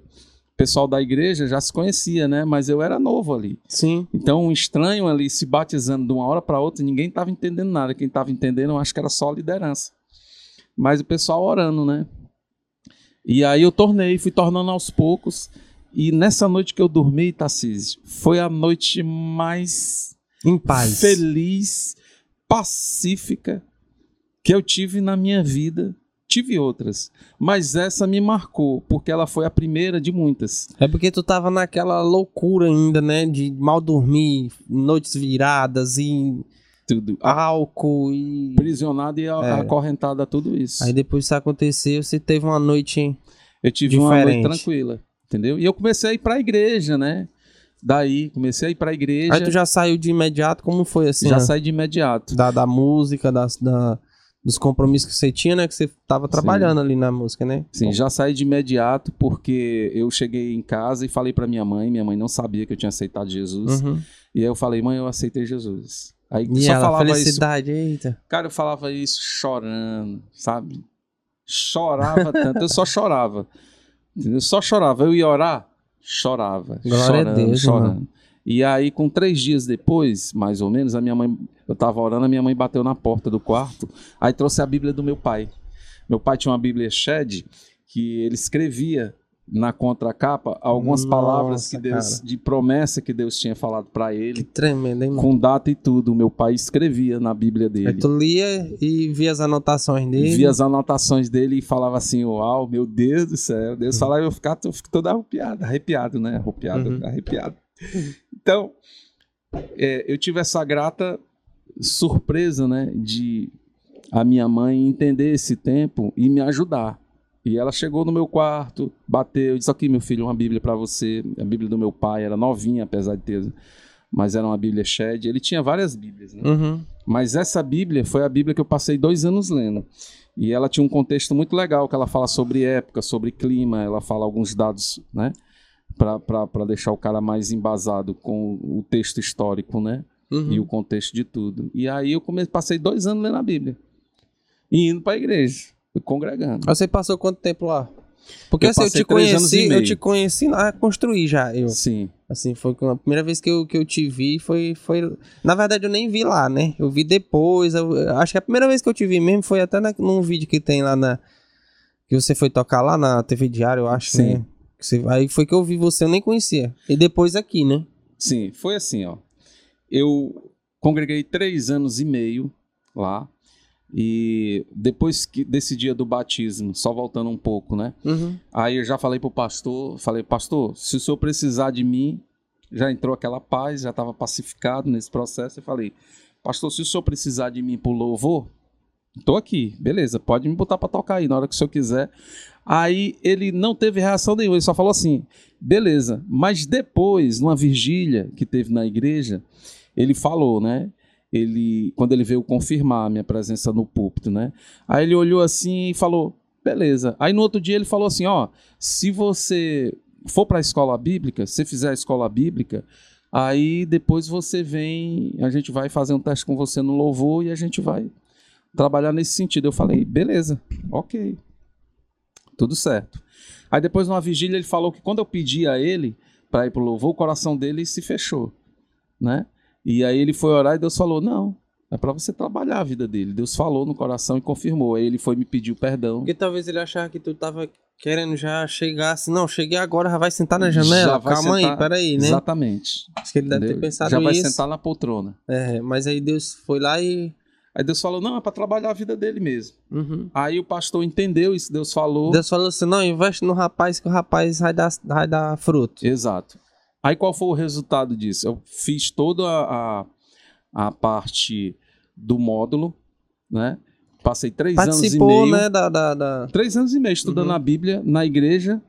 o pessoal da igreja já se conhecia, né? Mas eu era novo ali. Sim. Então, um estranho ali se batizando de uma hora para outra, ninguém estava entendendo nada. Quem estava entendendo, eu acho que era só a liderança. Mas o pessoal orando, né? E aí eu tornei, fui tornando aos poucos. E nessa noite que eu dormi, Tarcísio, foi a noite mais Em paz. feliz, pacífica que eu tive na minha vida. Tive outras, mas essa me marcou, porque ela foi a primeira de muitas. É porque tu tava naquela loucura ainda, né? De mal dormir, noites viradas e Tudo. álcool e. Aprisionada e É. acorrentada a tudo isso. Aí depois isso aconteceu, você teve uma noite. Eu tive uma noite Diferente. tranquila, entendeu? E eu comecei a ir pra igreja, né? Daí, comecei a ir pra igreja. Aí tu já saiu de imediato, como foi assim? já né? saí de imediato. da, da música, das, da, dos compromissos que você tinha, né? Que você tava trabalhando ali na música, né? Sim, já saí de imediato porque eu cheguei em casa e falei pra minha mãe. Minha mãe não sabia que eu tinha aceitado Jesus. Uhum. E aí eu falei, mãe, eu aceitei Jesus. Aí E só falava isso. felicidade, eita. Cara, eu falava isso chorando, sabe? Chorava tanto, eu só chorava. Entendeu? Só chorava. Eu ia orar, chorava. Glória a chorando, Deus, chorando. E aí, com três dias depois, mais ou menos, a minha mãe, eu tava orando, a minha mãe bateu na porta do quarto, aí trouxe a Bíblia do meu pai. Meu pai tinha uma Bíblia Shed que ele escrevia na contracapa algumas Nossa, palavras que Deus, cara. de promessa que Deus tinha falado para Que ele, tremendo, hein, mano? com data e tudo. Meu pai escrevia na Bíblia dele Aí tu lia e via as anotações dele. via as anotações dele e falava assim, uau, meu Deus do céu. Uhum. Deus falava e eu ficava, eu fico todo arrepiado, arrepiado, né? Arrepiado, Uhum. arrepiado. Então, é, eu tive essa grata surpresa, né, de a minha mãe entender esse tempo e me ajudar. E ela chegou no meu quarto, bateu, disse aqui, meu filho, uma Bíblia para você. A Bíblia do meu pai era novinha, apesar de ter, mas era uma Bíblia Shed. Ele tinha várias Bíblias, né? Uhum. Mas essa Bíblia foi a Bíblia que eu passei dois anos lendo. E ela tinha um contexto muito legal, que ela fala sobre época, sobre clima, ela fala alguns dados, né? Para deixar o cara mais embasado com o texto histórico, né? Uhum. E o contexto de tudo. E aí eu comecei, passei dois anos lendo a Bíblia. E indo para a igreja, congregando. Você passou quanto tempo lá? Porque Eu assim, eu te conheci, eu te conheci lá construir já. Eu, Sim. assim, foi a primeira vez que eu, que eu te vi foi, foi. Na verdade, eu nem vi lá, né? Eu vi depois. eu- acho que a primeira vez que eu te vi mesmo foi até na, num vídeo que tem lá na. Que você foi tocar lá na TV Diário, eu acho, Sim. né? Que você- aí foi que eu vi você, eu nem conhecia. E depois aqui, né? Sim, foi assim, ó. Eu congreguei três anos e meio lá. E depois que, desse dia do batismo, só voltando um pouco, né? Uhum. Aí eu já falei pro pastor, falei, pastor, se o senhor precisar de mim, já entrou aquela paz, já estava pacificado nesse processo. Eu falei, pastor, se o senhor precisar de mim pro louvor, tô aqui, beleza, pode me botar para tocar aí na hora que o senhor quiser. Aí ele não teve reação nenhuma, ele só falou assim, beleza. Mas depois, numa vigília que teve na igreja, ele falou, né? Ele, quando ele veio confirmar a minha presença no púlpito, né? Aí ele olhou assim e falou, beleza. Aí no outro dia ele falou assim, ó, se você for para a escola bíblica, se fizer a escola bíblica, aí depois você vem, a gente vai fazer um teste com você no louvor e a gente vai trabalhar nesse sentido. Eu falei, beleza, ok, tudo certo. Aí depois numa vigília ele falou que quando eu pedi a ele para ir pro louvor, o coração dele se fechou, né? E aí ele foi orar e Deus falou, não, é para você trabalhar a vida dele. Deus falou no coração e confirmou. Aí ele foi me pedir o perdão. Porque talvez ele achava que tu tava querendo já chegar assim, não, cheguei agora, já vai sentar na janela. Já vai Calma aí, sentar- peraí, né? Exatamente. Acho que ele deve ter Entendeu? pensado Já vai isso. sentar na poltrona. É, mas aí Deus foi lá e. Aí Deus falou, não, é para trabalhar a vida dele mesmo. Uhum. Aí o pastor entendeu isso, Deus falou. Deus falou assim: não, investe no rapaz que o rapaz vai dar, vai dar fruto. Exato. Aí qual foi o resultado disso? Eu fiz toda a, a, a parte do módulo, né? Passei três anos e Participou, meio. né, da. da, da- Três anos e meio estudando Uhum. a Bíblia na igreja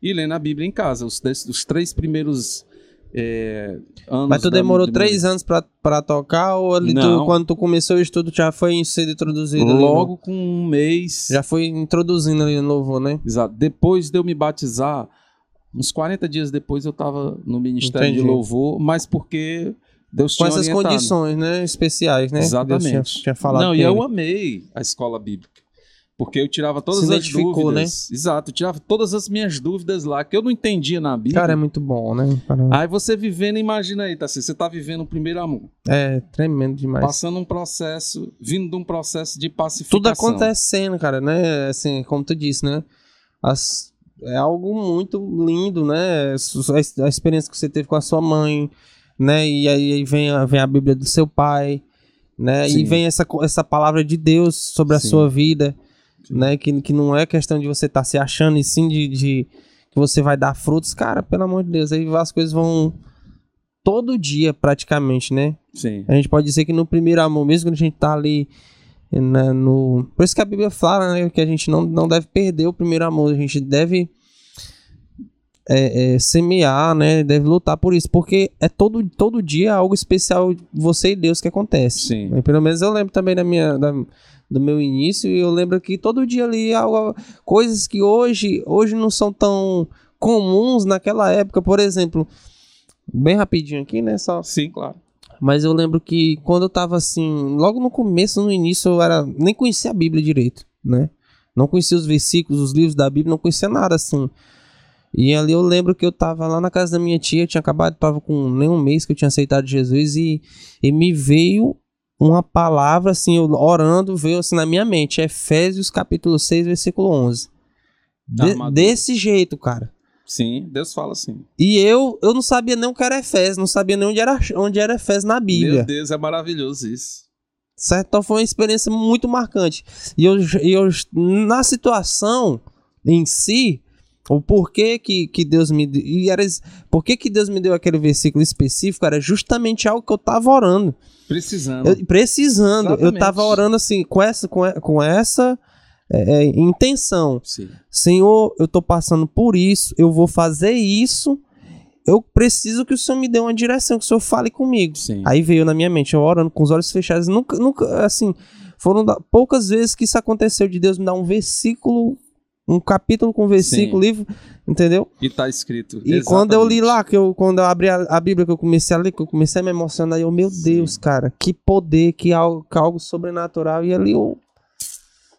e lendo a Bíblia em casa. Os, os três primeiros é, anos. Mas tu demorou três anos pra, pra tocar ou ali tu, quando tu começou o estudo já foi sendo introduzido? ali Logo com um mês. já foi introduzindo ali no louvor, né? Exato. Depois de eu me batizar, uns 40 dias depois eu estava no Ministério Entendi. de Louvor, mas porque Deus Com tinha essas orientado. condições, né? Especiais, né? Deus Exatamente. Tinha, tinha falado Não, e eu amei a escola bíblica. Porque eu tirava todas as né? dúvidas. Exato, eu tirava todas as minhas dúvidas lá, que eu não entendia na Bíblia. Cara, é muito bom, né? Cara, Aí você vivendo, imagina aí, tá assim, você tá vivendo o primeiro amor, É tremendo demais. passando um processo, vindo de um processo de pacificação. Tudo acontecendo, cara, né? Assim, como tu disse, né? As- é algo muito lindo, né? A, experiência que você teve com a sua mãe, né? E aí, vem, a, vem a Bíblia do seu pai, né? Sim. E vem essa, essa palavra de Deus sobre a Sim. sua vida, né? Que, que não é questão de você estar se achando, e sim de, de que você vai dar frutos. Cara, pelo amor de Deus, aí as coisas vão todo dia praticamente, né? Sim. A gente pode dizer que no primeiro amor, mesmo quando a gente tá ali né, no. Por isso que a Bíblia fala, né? Que a gente não, não deve perder o primeiro amor. A gente deve é, é, semear, né? Deve lutar por isso. Porque é todo, todo dia algo especial, você e Deus, que acontece. Sim. Pelo menos eu lembro também da minha, da- do meu início. E eu lembro que todo dia ali algo, coisas que hoje, hoje não são tão comuns naquela época. Por exemplo, bem rapidinho aqui, né? Só Sim, claro. Mas eu lembro que quando eu tava assim, logo no começo, no início, eu era. Nem conhecia a Bíblia direito, né? Não conhecia os versículos, os livros da Bíblia, não conhecia nada assim. E ali eu lembro que eu tava lá na casa da minha tia, tinha acabado, tava com nem um mês que eu tinha aceitado Jesus e, e me veio uma palavra assim, eu orando, veio assim na minha mente, Efésios capítulo 6, versículo 11. De- desse jeito, cara. Sim, Deus fala assim. E eu, eu não sabia nem o que era Efésios, não sabia nem onde era, onde era Efésios na Bíblia. Meu Deus, é maravilhoso isso. Certo? Então foi uma experiência muito marcante. E eu, eu na situação em si, o porquê que, que Deus me deu. E era, por que Deus me deu aquele versículo específico? Era justamente algo que eu tava orando. Precisando. Eu- precisando. Eu Exatamente. tava orando assim, com essa, com, com essa é, é, intenção. Sim. Senhor, eu tô passando por isso, eu vou fazer isso. Eu preciso que o Senhor me dê uma direção, que o Senhor fale comigo. Sim. Aí veio na minha mente, eu orando com os olhos fechados. Nunca, nunca, assim, foram da- poucas vezes que isso aconteceu de Deus me dar um versículo, um capítulo com versículo, Sim. livro, entendeu? E tá escrito. E quando eu li exatamente. lá, que eu, quando eu abri a, a Bíblia, que eu comecei a ler, que eu comecei a me emocionar, eu, meu Sim. Deus, cara, que poder, que algo, que algo sobrenatural. E ali eu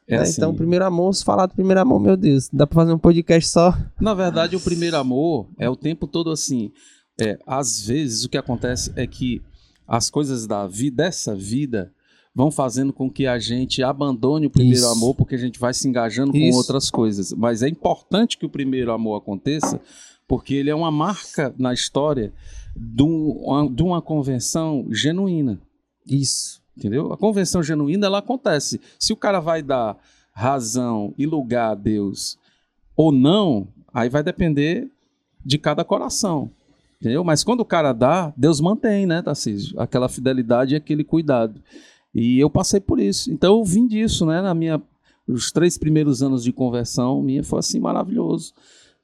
É né? assim. Então, primeiro amor, se falar do primeiro amor, meu Deus, dá pra fazer um podcast só. Na verdade, o primeiro amor é o tempo todo assim. É, às vezes o que acontece é que as coisas da vida, dessa vida, vão fazendo com que a gente abandone o primeiro Isso. amor, porque a gente vai se engajando com Isso. outras coisas. Mas é importante que o primeiro amor aconteça, porque ele é uma marca na história de, um- de uma convenção genuína. Isso. Entendeu? A convenção genuína ela acontece. Se o cara vai dar razão e lugar a Deus ou não, aí vai depender de cada coração. Entendeu? Mas quando o cara dá, Deus mantém, né, Tarcísio? Aquela fidelidade e aquele cuidado. E eu passei por isso. Então eu vim disso, né? Na minha os três primeiros anos de conversão, minha foi assim maravilhoso.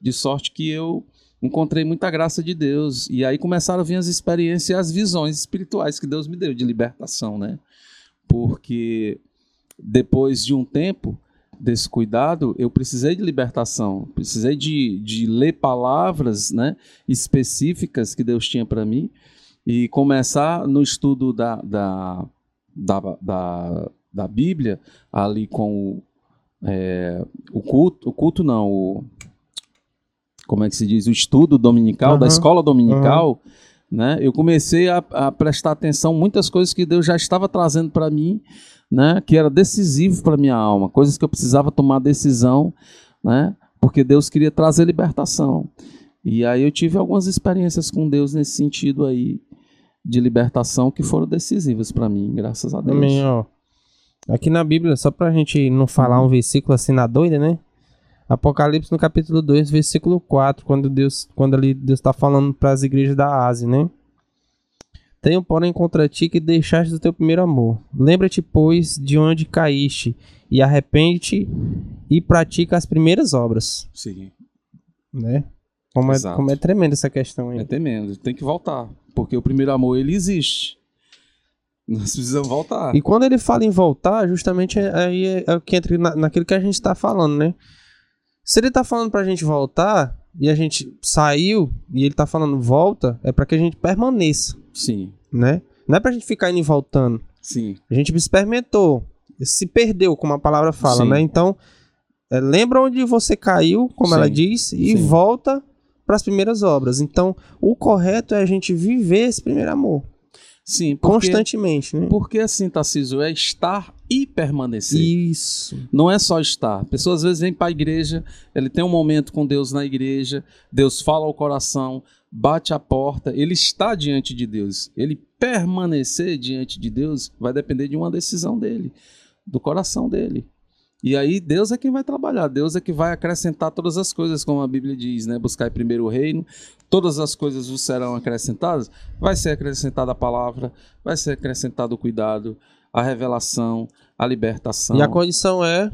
De sorte que eu encontrei muita graça de Deus. E aí começaram a vir as experiências e as visões espirituais que Deus me deu de libertação, né? Porque depois de um tempo desse cuidado, eu precisei de libertação, precisei de, de ler palavras né, específicas que Deus tinha para mim e começar no estudo da, da, da, da, da Bíblia, ali com o, é, o culto, o culto não, o, como é que se diz, o estudo dominical, da Aham, escola dominical, né? Eu comecei a, a prestar atenção muitas coisas que Deus já estava trazendo para mim, né? Que era decisivo para minha alma, coisas que eu precisava tomar decisão, né? Porque Deus queria trazer libertação. E aí eu tive algumas experiências com Deus nesse sentido aí de libertação que foram decisivas para mim, graças a Deus. Também, ó. Aqui na Bíblia, só pra gente não falar um versículo assim na doida, né? Apocalipse no capítulo 2, versículo 4, quando Deus, quando ali Deus tá falando para as igrejas da Ásia, né? Tenho, porém, contra ti que deixaste o teu primeiro amor. Lembra-te, pois, de onde caíste, e arrepende-te e pratica as primeiras obras, Sim, né? Como é, como é tremenda essa questão aí. é tremendo. Tem que voltar, porque o primeiro amor ele existe. Nós precisamos voltar. E quando ele fala em voltar, justamente é- aí é, é o que entra na, naquilo que a gente tá falando, né? Se ele tá falando pra gente voltar e a gente saiu e ele tá falando volta, é pra que a gente permaneça, Sim, né? Não é pra gente ficar indo e voltando. sim, A gente experimentou, se perdeu, como a palavra fala, Sim. né? Então, é, lembra onde você caiu, como ela Sim, diz, e sim. volta para as primeiras obras. Então, o correto é a gente viver esse primeiro amor sim. Porque, constantemente, né? porque assim, Tarcísio, é estar e permanecer. Isso. Não é só estar. A pessoa às vezes vem para a igreja, ele tem um momento com Deus na igreja, Deus fala ao coração, bate a porta, ele está diante de Deus. Ele permanecer diante de Deus vai depender de uma decisão dele, do coração dele. E aí Deus é quem vai trabalhar, Deus é que vai acrescentar todas as coisas, como a Bíblia diz, né? Buscar primeiro o reino, todas as coisas vos serão acrescentadas. Vai ser acrescentada a palavra, vai ser acrescentado o cuidado, a revelação, a libertação. E a condição é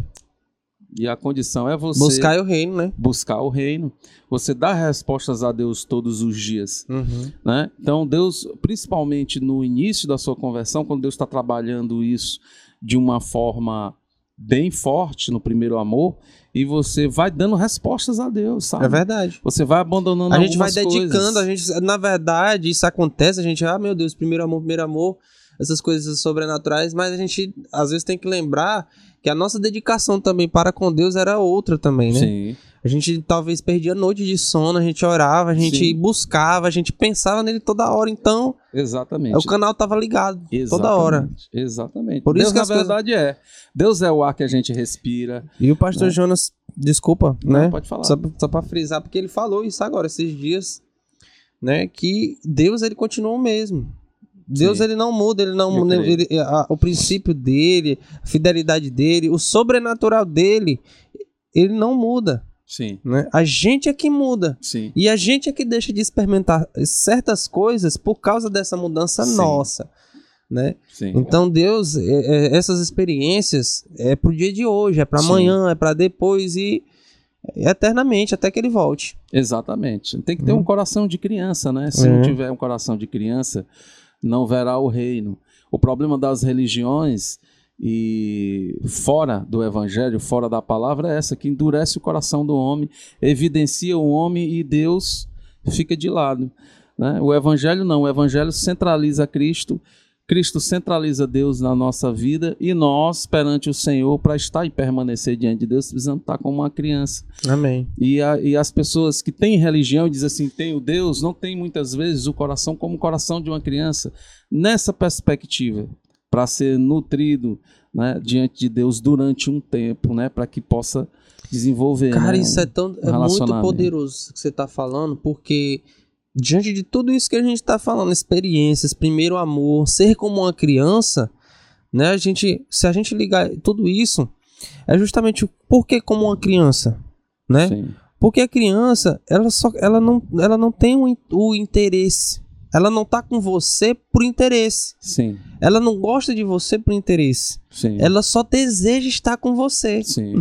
E a condição é você buscar o reino, né? buscar o reino. Você dá respostas a Deus todos os dias. Uhum. Né? Então, Deus, principalmente no início da sua conversão, quando Deus está trabalhando isso de uma forma bem forte no primeiro amor, e você vai dando respostas a Deus, sabe? É verdade. Você vai abandonando A gente vai dedicando, coisas. a gente, na verdade, isso acontece, a gente, ah, meu Deus, primeiro amor, primeiro amor, essas coisas sobrenaturais, mas a gente às vezes tem que lembrar que a nossa dedicação também para com Deus era outra também, né? Sim, A gente talvez perdia noite de sono, a gente orava, a gente Sim. buscava, a gente pensava nele toda hora, então exatamente. o canal tava ligado toda hora. Exatamente, Exatamente. Por isso Deus, que na as coisas- verdade, é. Deus é o ar que a gente respira. E o pastor Né? Jonas, desculpa, Não, né? Pode falar. Só, só pra frisar, porque ele falou isso agora, esses dias, né? Que Deus, ele continua o mesmo. Deus, Sim. ele não muda, ele não creio. ele- a- o princípio dele, a fidelidade dele, o sobrenatural dele, ele não muda, Sim, né? A gente é que muda. sim. E a gente é que deixa de experimentar certas coisas por causa dessa mudança Sim. nossa, né? Sim. Então Deus, é- é- essas experiências é pro dia de hoje, é para amanhã, é para depois e eternamente até que ele volte. Exatamente. Tem que ter Hum. um coração de criança, né? Se É. não tiver um coração de criança, não verá o reino. O problema das religiões e fora do evangelho, fora da palavra, é essa, que endurece o coração do homem, evidencia o homem e Deus fica de lado. Né? O evangelho não, o evangelho centraliza Cristo, Cristo centraliza Deus na nossa vida e nós, perante o Senhor, para estar e permanecer diante de Deus, precisamos estar como uma criança. Amém. E, a, e as pessoas que têm religião e dizem assim, tenho Deus, não tem muitas vezes o coração como o coração de uma criança. Nessa perspectiva, para ser nutrido né, diante de Deus durante um tempo, né, para que possa desenvolver. Cara, né, isso é tão é muito poderoso que você está falando, porque diante de tudo isso que a gente está falando, experiências, primeiro amor, ser como uma criança, né? A gente, se a gente ligar tudo isso, é justamente o porquê como uma criança, né? Sim. Porque a criança, ela só, ela não, ela não tem o, o interesse. Ela não tá com você por interesse. Sim. Ela não gosta de você por interesse. Sim. Ela só deseja estar com você. Sim.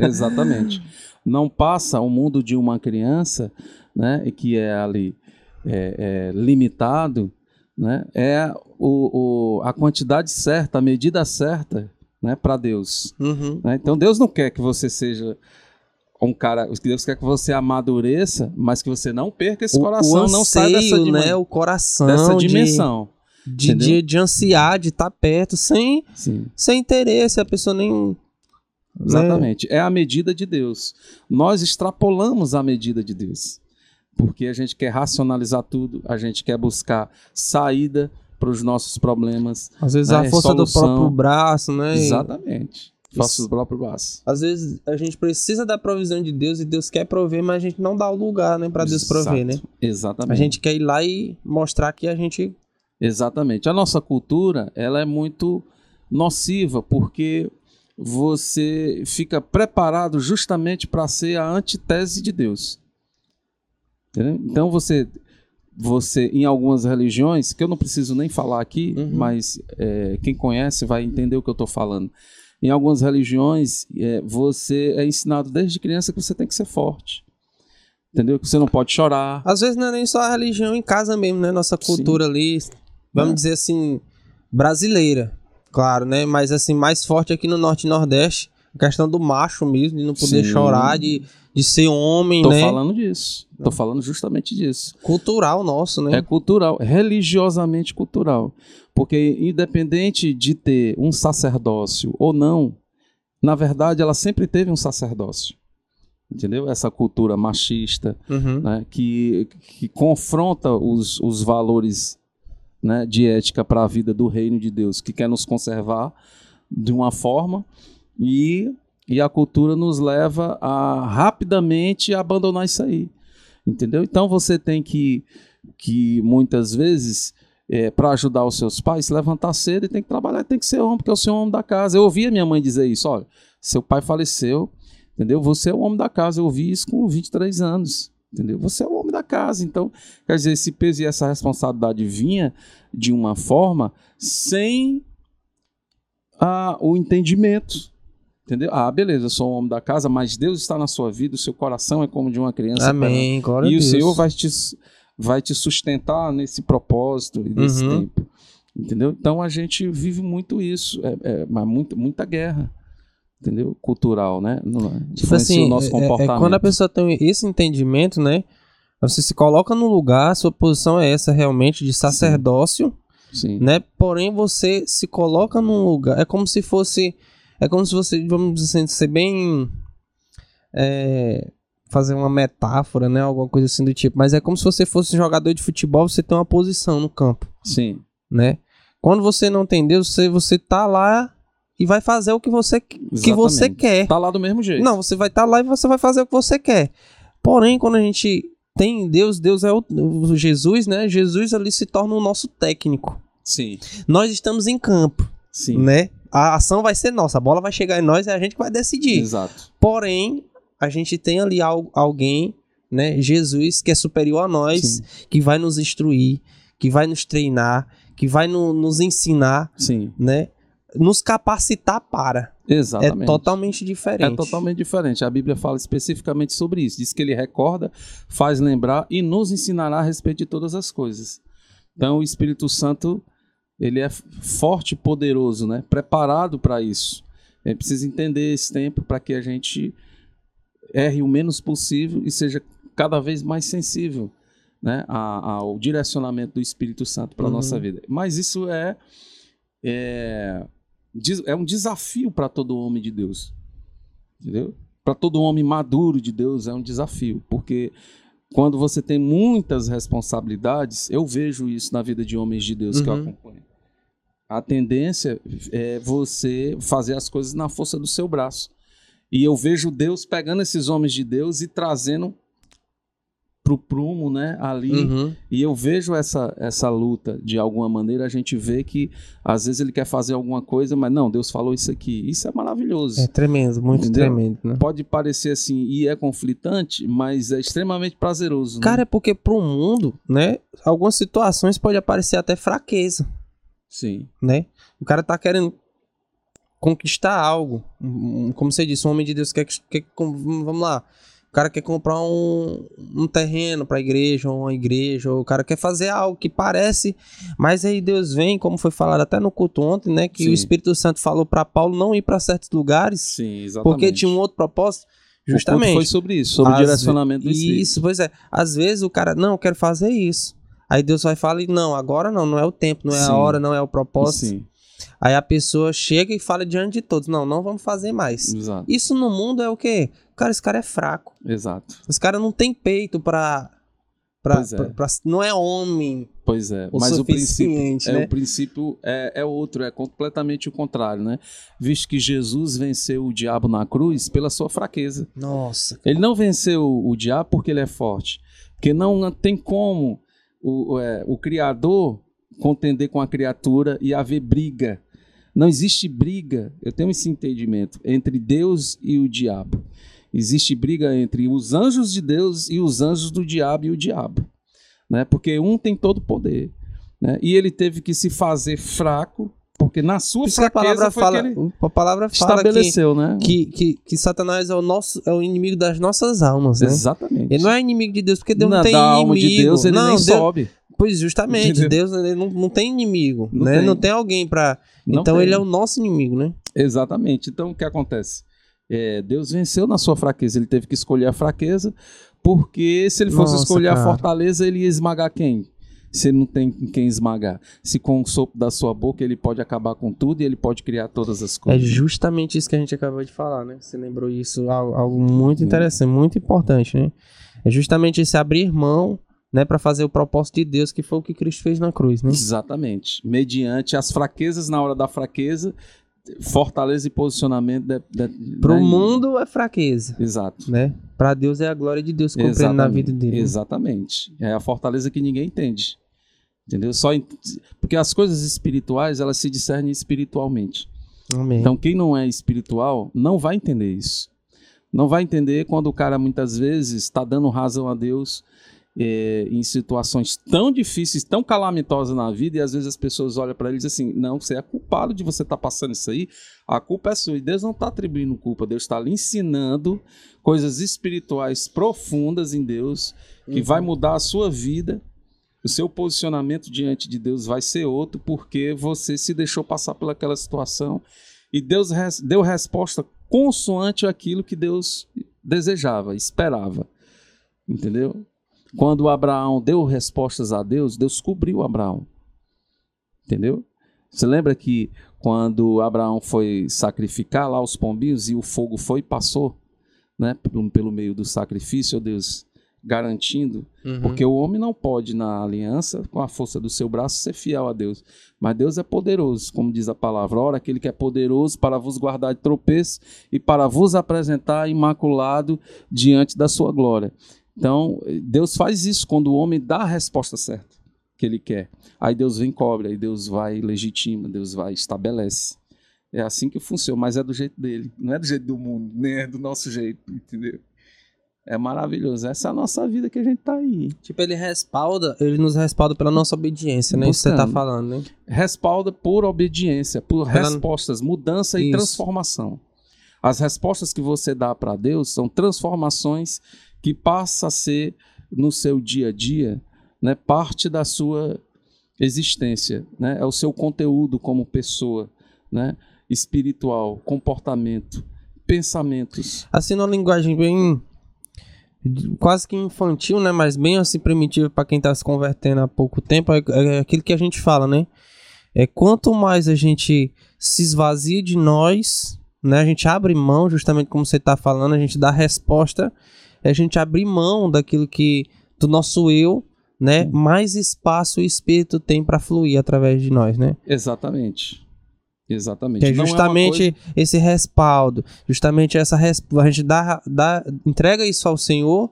Exatamente. não passa o mundo de uma criança, né, que é ali é, é, limitado, né, é o, o, a quantidade certa, a medida certa né, para Deus. Uhum. Né? Então Deus não quer que você seja um cara, Deus quer que você amadureça, mas que você não perca esse o, coração, o anseio, não saia dessa né, o coração dessa dimensão. De, de, de, de ansiar, de estar tá perto, sem, Sim. sem interesse, a pessoa nem. Né? Exatamente. É a medida de Deus. Nós extrapolamos a medida de Deus porque a gente quer racionalizar tudo, a gente quer buscar saída para os nossos problemas. Às vezes né? a força do próprio braço, né? Exatamente. Força do próprio braço. Às vezes a gente precisa da provisão de Deus e Deus quer prover, mas a gente não dá o lugar, né, para Deus prover, né? Exatamente. A gente quer ir lá e mostrar que a gente Exatamente. A nossa cultura, ela é muito nociva porque você fica preparado justamente para ser a antítese de Deus. Entendeu? Então você, você em algumas religiões, que eu não preciso nem falar aqui, uhum. mas é, quem conhece vai entender o que eu estou falando. Em algumas religiões, é, você é ensinado desde criança que você tem que ser forte. Entendeu? Que você não pode chorar. Às vezes não é nem só a religião em casa mesmo, né? Nossa cultura Sim. ali, vamos é. dizer assim, brasileira. Claro, né? Mas assim, mais forte aqui no Norte e Nordeste, a questão do macho mesmo, de não poder Sim. chorar, de de ser homem, Tô né? Tô falando disso. Tô falando justamente disso. Cultural nosso, né? É cultural, religiosamente cultural. Porque independente de ter um sacerdócio ou não, na verdade ela sempre teve um sacerdócio. Entendeu? Essa cultura machista, uhum. né, que, que confronta os, os valores né, de ética para a vida do reino de Deus, que quer nos conservar de uma forma e e a cultura nos leva a rapidamente abandonar isso aí. Entendeu? Então você tem que, que muitas vezes, é, para ajudar os seus pais, se levantar cedo e tem que trabalhar, tem que ser homem, porque eu sou o homem da casa. Eu ouvia minha mãe dizer isso: olha, seu pai faleceu, entendeu? Você é o homem da casa. Eu ouvi isso com 23 anos. Entendeu? Você é o homem da casa. Então, quer dizer, esse peso e essa responsabilidade vinha de uma forma sem a, o entendimento Entendeu? Ah, beleza, eu sou o homem da casa, mas Deus está na sua vida, o seu coração é como de uma criança. Amém, glória E o Senhor vai te, vai te sustentar nesse propósito e nesse uhum. tempo. Entendeu? Então a gente vive muito isso, é, é, muita, muita guerra entendeu? Cultural, né? É? Tipo assim, o nosso comportamento. É, é, quando a pessoa tem esse entendimento, né? Você se coloca no lugar, sua posição é essa realmente de sacerdócio, Sim. né? Porém você se coloca num lugar, é como se fosse é como se você, vamos dizer, ser bem. É, fazer uma metáfora, né? Alguma coisa assim do tipo. Mas é como se você fosse jogador de futebol, você tem uma posição no campo. Sim. Né? Quando você não tem Deus, você, você tá lá e vai fazer o que você, que você quer. Tá lá do mesmo jeito. Não, você vai estar tá lá e você vai fazer o que você quer. Porém, quando a gente tem Deus, Deus é o, o Jesus, né? Jesus ali se torna o nosso técnico. Sim. Nós estamos em campo. Sim. Né? A ação vai ser nossa, a bola vai chegar em nós e a gente vai decidir. Exato. Porém, a gente tem ali alguém, né, Jesus, que é superior a nós, Sim. que vai nos instruir, que vai nos treinar, que vai no, nos ensinar, Sim. né, nos capacitar para. Exatamente. É totalmente diferente. É totalmente diferente. A Bíblia fala especificamente sobre isso. Diz que ele recorda, faz lembrar e nos ensinará a respeito de todas as coisas. Então, o Espírito Santo ele é forte e poderoso, né? Preparado para isso. A gente precisa entender esse tempo para que a gente erre o menos possível e seja cada vez mais sensível né, a, ao direcionamento do Espírito Santo para a Uhum. nossa vida. Mas isso é, é, é um desafio para todo homem de Deus. Entendeu? Para todo homem maduro de Deus é um desafio, porque quando você tem muitas responsabilidades, eu vejo isso na vida de homens de Deus que eu Uhum. acompanho. A tendência é você fazer as coisas na força do seu braço. E eu vejo Deus pegando esses homens de Deus e trazendo pro prumo, né, ali. Uhum. E eu vejo essa, essa luta de alguma maneira. A gente vê que às vezes ele quer fazer alguma coisa, mas não, Deus falou isso aqui. Isso é maravilhoso. É tremendo, muito Entendeu? tremendo, né? Pode parecer assim e é conflitante, mas é extremamente prazeroso. né? Cara, é porque pro mundo, né, algumas situações pode aparecer até fraqueza, Sim, né? O cara tá querendo conquistar algo. Como você disse, um homem de Deus quer, vamos lá. O cara quer comprar um, um terreno pra igreja, ou uma igreja, ou o cara quer fazer algo que parece, mas aí Deus vem, como foi falado até no culto ontem, né, que Sim. o Espírito Santo falou pra Paulo não ir pra certos lugares, sim, exatamente. porque tinha um outro propósito, O justamente. foi sobre isso, sobre o Às direcionamento do Espírito. Isso, pois é. Às vezes o cara, não, eu quero fazer isso. Aí Deus vai falar, e não, agora não, não é o tempo, não é Sim. a hora, não é o propósito. Sim, Aí a pessoa chega e fala diante de todos, não, não vamos fazer mais. exato. Isso no mundo é o quê? Cara, esse cara é fraco. Exato. Esse cara não tem peito pra... pra, Pois é. pra- pra- não é homem Pois é, o mas o princípio suficiente, é né? o princípio é, é outro, é completamente o contrário, né? Visto que Jesus venceu o diabo na cruz pela sua fraqueza. Nossa. Ele não venceu o diabo porque ele é forte, porque não tem como o, é, o criador contender com a criatura e haver briga. Não existe briga, eu tenho esse entendimento, entre Deus e o diabo. Existe briga entre os anjos de Deus e os anjos do diabo e o diabo. Né? Porque um tem todo o poder. Né? E ele teve que se fazer fraco, porque na sua isso que a fraqueza palavra fala, que a palavra fala que, estabeleceu, né? que, que, que Satanás é o, nosso, é o inimigo das nossas almas, né? Exatamente. Ele não é inimigo de Deus, porque Deus não Na- tem da inimigo. alma de Deus ele não, nem Deus, sobe. Pois justamente, Entendeu? Deus ele não, não tem inimigo, Não né? tem. Não tem alguém pra... Não então tem. ele é o nosso inimigo, né? Exatamente. Então, o que acontece? É, Deus venceu na sua fraqueza. Ele teve que escolher a fraqueza, porque se ele fosse Nossa, escolher a cara. fortaleza, ele ia esmagar quem? Ele não tem quem esmagar. Se com o sopro da sua boca ele pode acabar com tudo e ele pode criar todas as É coisas. justamente isso que a gente acabou de falar, né? Você lembrou isso, algo, muito interessante, muito importante, né? É justamente esse abrir mão, né? Pra fazer o propósito de Deus, que foi o que Cristo fez na cruz, né? Exatamente. Mediante as fraquezas na hora da fraqueza, fortaleza e posicionamento. De, Pro né? mundo é fraqueza, Exato. né? Pra Deus é a glória de Deus cumprindo na vida dele. né? Exatamente. É a fortaleza que ninguém entende. Entendeu? Só ent- porque as coisas espirituais, elas se discernem espiritualmente. Amém. Então, quem não é espiritual não vai entender isso. Não vai entender quando o cara muitas vezes está dando razão a Deus eh, em situações tão difíceis, tão calamitosas na vida, e às vezes as pessoas olham para ele e dizem assim: não, você é culpado de você estar passando isso aí, a culpa é sua. E Deus não está atribuindo culpa, Deus está lhe ensinando coisas espirituais profundas em Deus, que Uhum. vai mudar a sua vida. O seu posicionamento diante de Deus vai ser outro porque você se deixou passar pelaquela situação e Deus res- deu resposta consoante aquilo que Deus desejava, esperava. Entendeu? Quando Abraão deu respostas a Deus, Deus cobriu Abraão. Entendeu? Você lembra que quando Abraão foi sacrificar lá os pombinhos e o fogo foi e passou, né, pelo, meio do sacrifício, Deus, garantindo Uhum. porque o homem não pode, na aliança, com a força do seu braço, ser fiel a Deus. Mas Deus é poderoso, como diz a palavra. Ora, aquele que é poderoso para vos guardar de tropeço e para vos apresentar imaculado diante da sua glória. Então, Deus faz isso quando o homem dá a resposta certa que ele quer. Aí Deus vem e cobre, aí Deus vai e legitima, Deus vai e estabelece. É assim que funciona, mas é do jeito dele. Não é do jeito do mundo, nem é do nosso jeito, entendeu? É maravilhoso. Essa é a nossa vida que a gente tá aí. Tipo, ele respalda, ele nos respalda pela nossa obediência, né? Isso que você tá Buscando. falando, né? Respalda por obediência, por Ela- respostas, mudança e Isso. transformação. As respostas que você dá para Deus são transformações que passam a ser no seu dia a dia, né, parte da sua existência, né? É o seu conteúdo como pessoa, né? Espiritual, comportamento, pensamentos. Assim, numa linguagem bem, quase que infantil, né? Mas bem assim primitivo para quem tá se convertendo há pouco tempo, é, é aquilo que a gente fala, né? É quanto mais a gente se esvazia de nós, né? A gente abre mão, justamente como você tá falando, a gente dá resposta, a gente abre mão daquilo que do nosso eu, né? Mais espaço o espírito tem para fluir através de nós, né? Exatamente. Exatamente. Que é Não justamente coisa- esse respaldo, justamente essa res... a gente dá, dá entrega isso ao Senhor,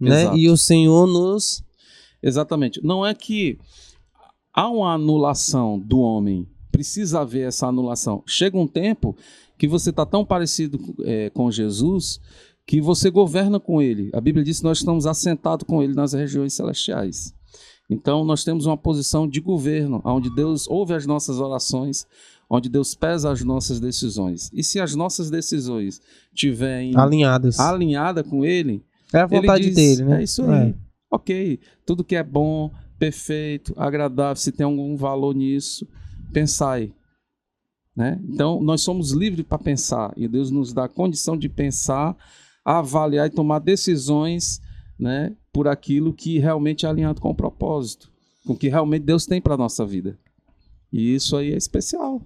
né? Exato. E o Senhor nos Exatamente. Não é que há uma anulação do homem. Precisa haver essa anulação. Chega um tempo que você está tão parecido eh, com Jesus que você governa com ele. A Bíblia diz que nós estamos assentados com ele nas regiões celestiais. Então nós temos uma posição de governo, onde Deus ouve as nossas orações, onde Deus pesa as nossas decisões. E se as nossas decisões tiverem alinhados. alinhada com ele, É a vontade diz, dele, né? É isso aí. Ok. Tudo que é bom, perfeito, agradável, se tem algum valor nisso, pensai. Né? Então, nós somos livres para pensar e Deus nos dá a condição de pensar, avaliar e tomar decisões né, por aquilo que realmente é alinhado com o propósito, com o que realmente Deus tem para a nossa vida. E isso aí é especial.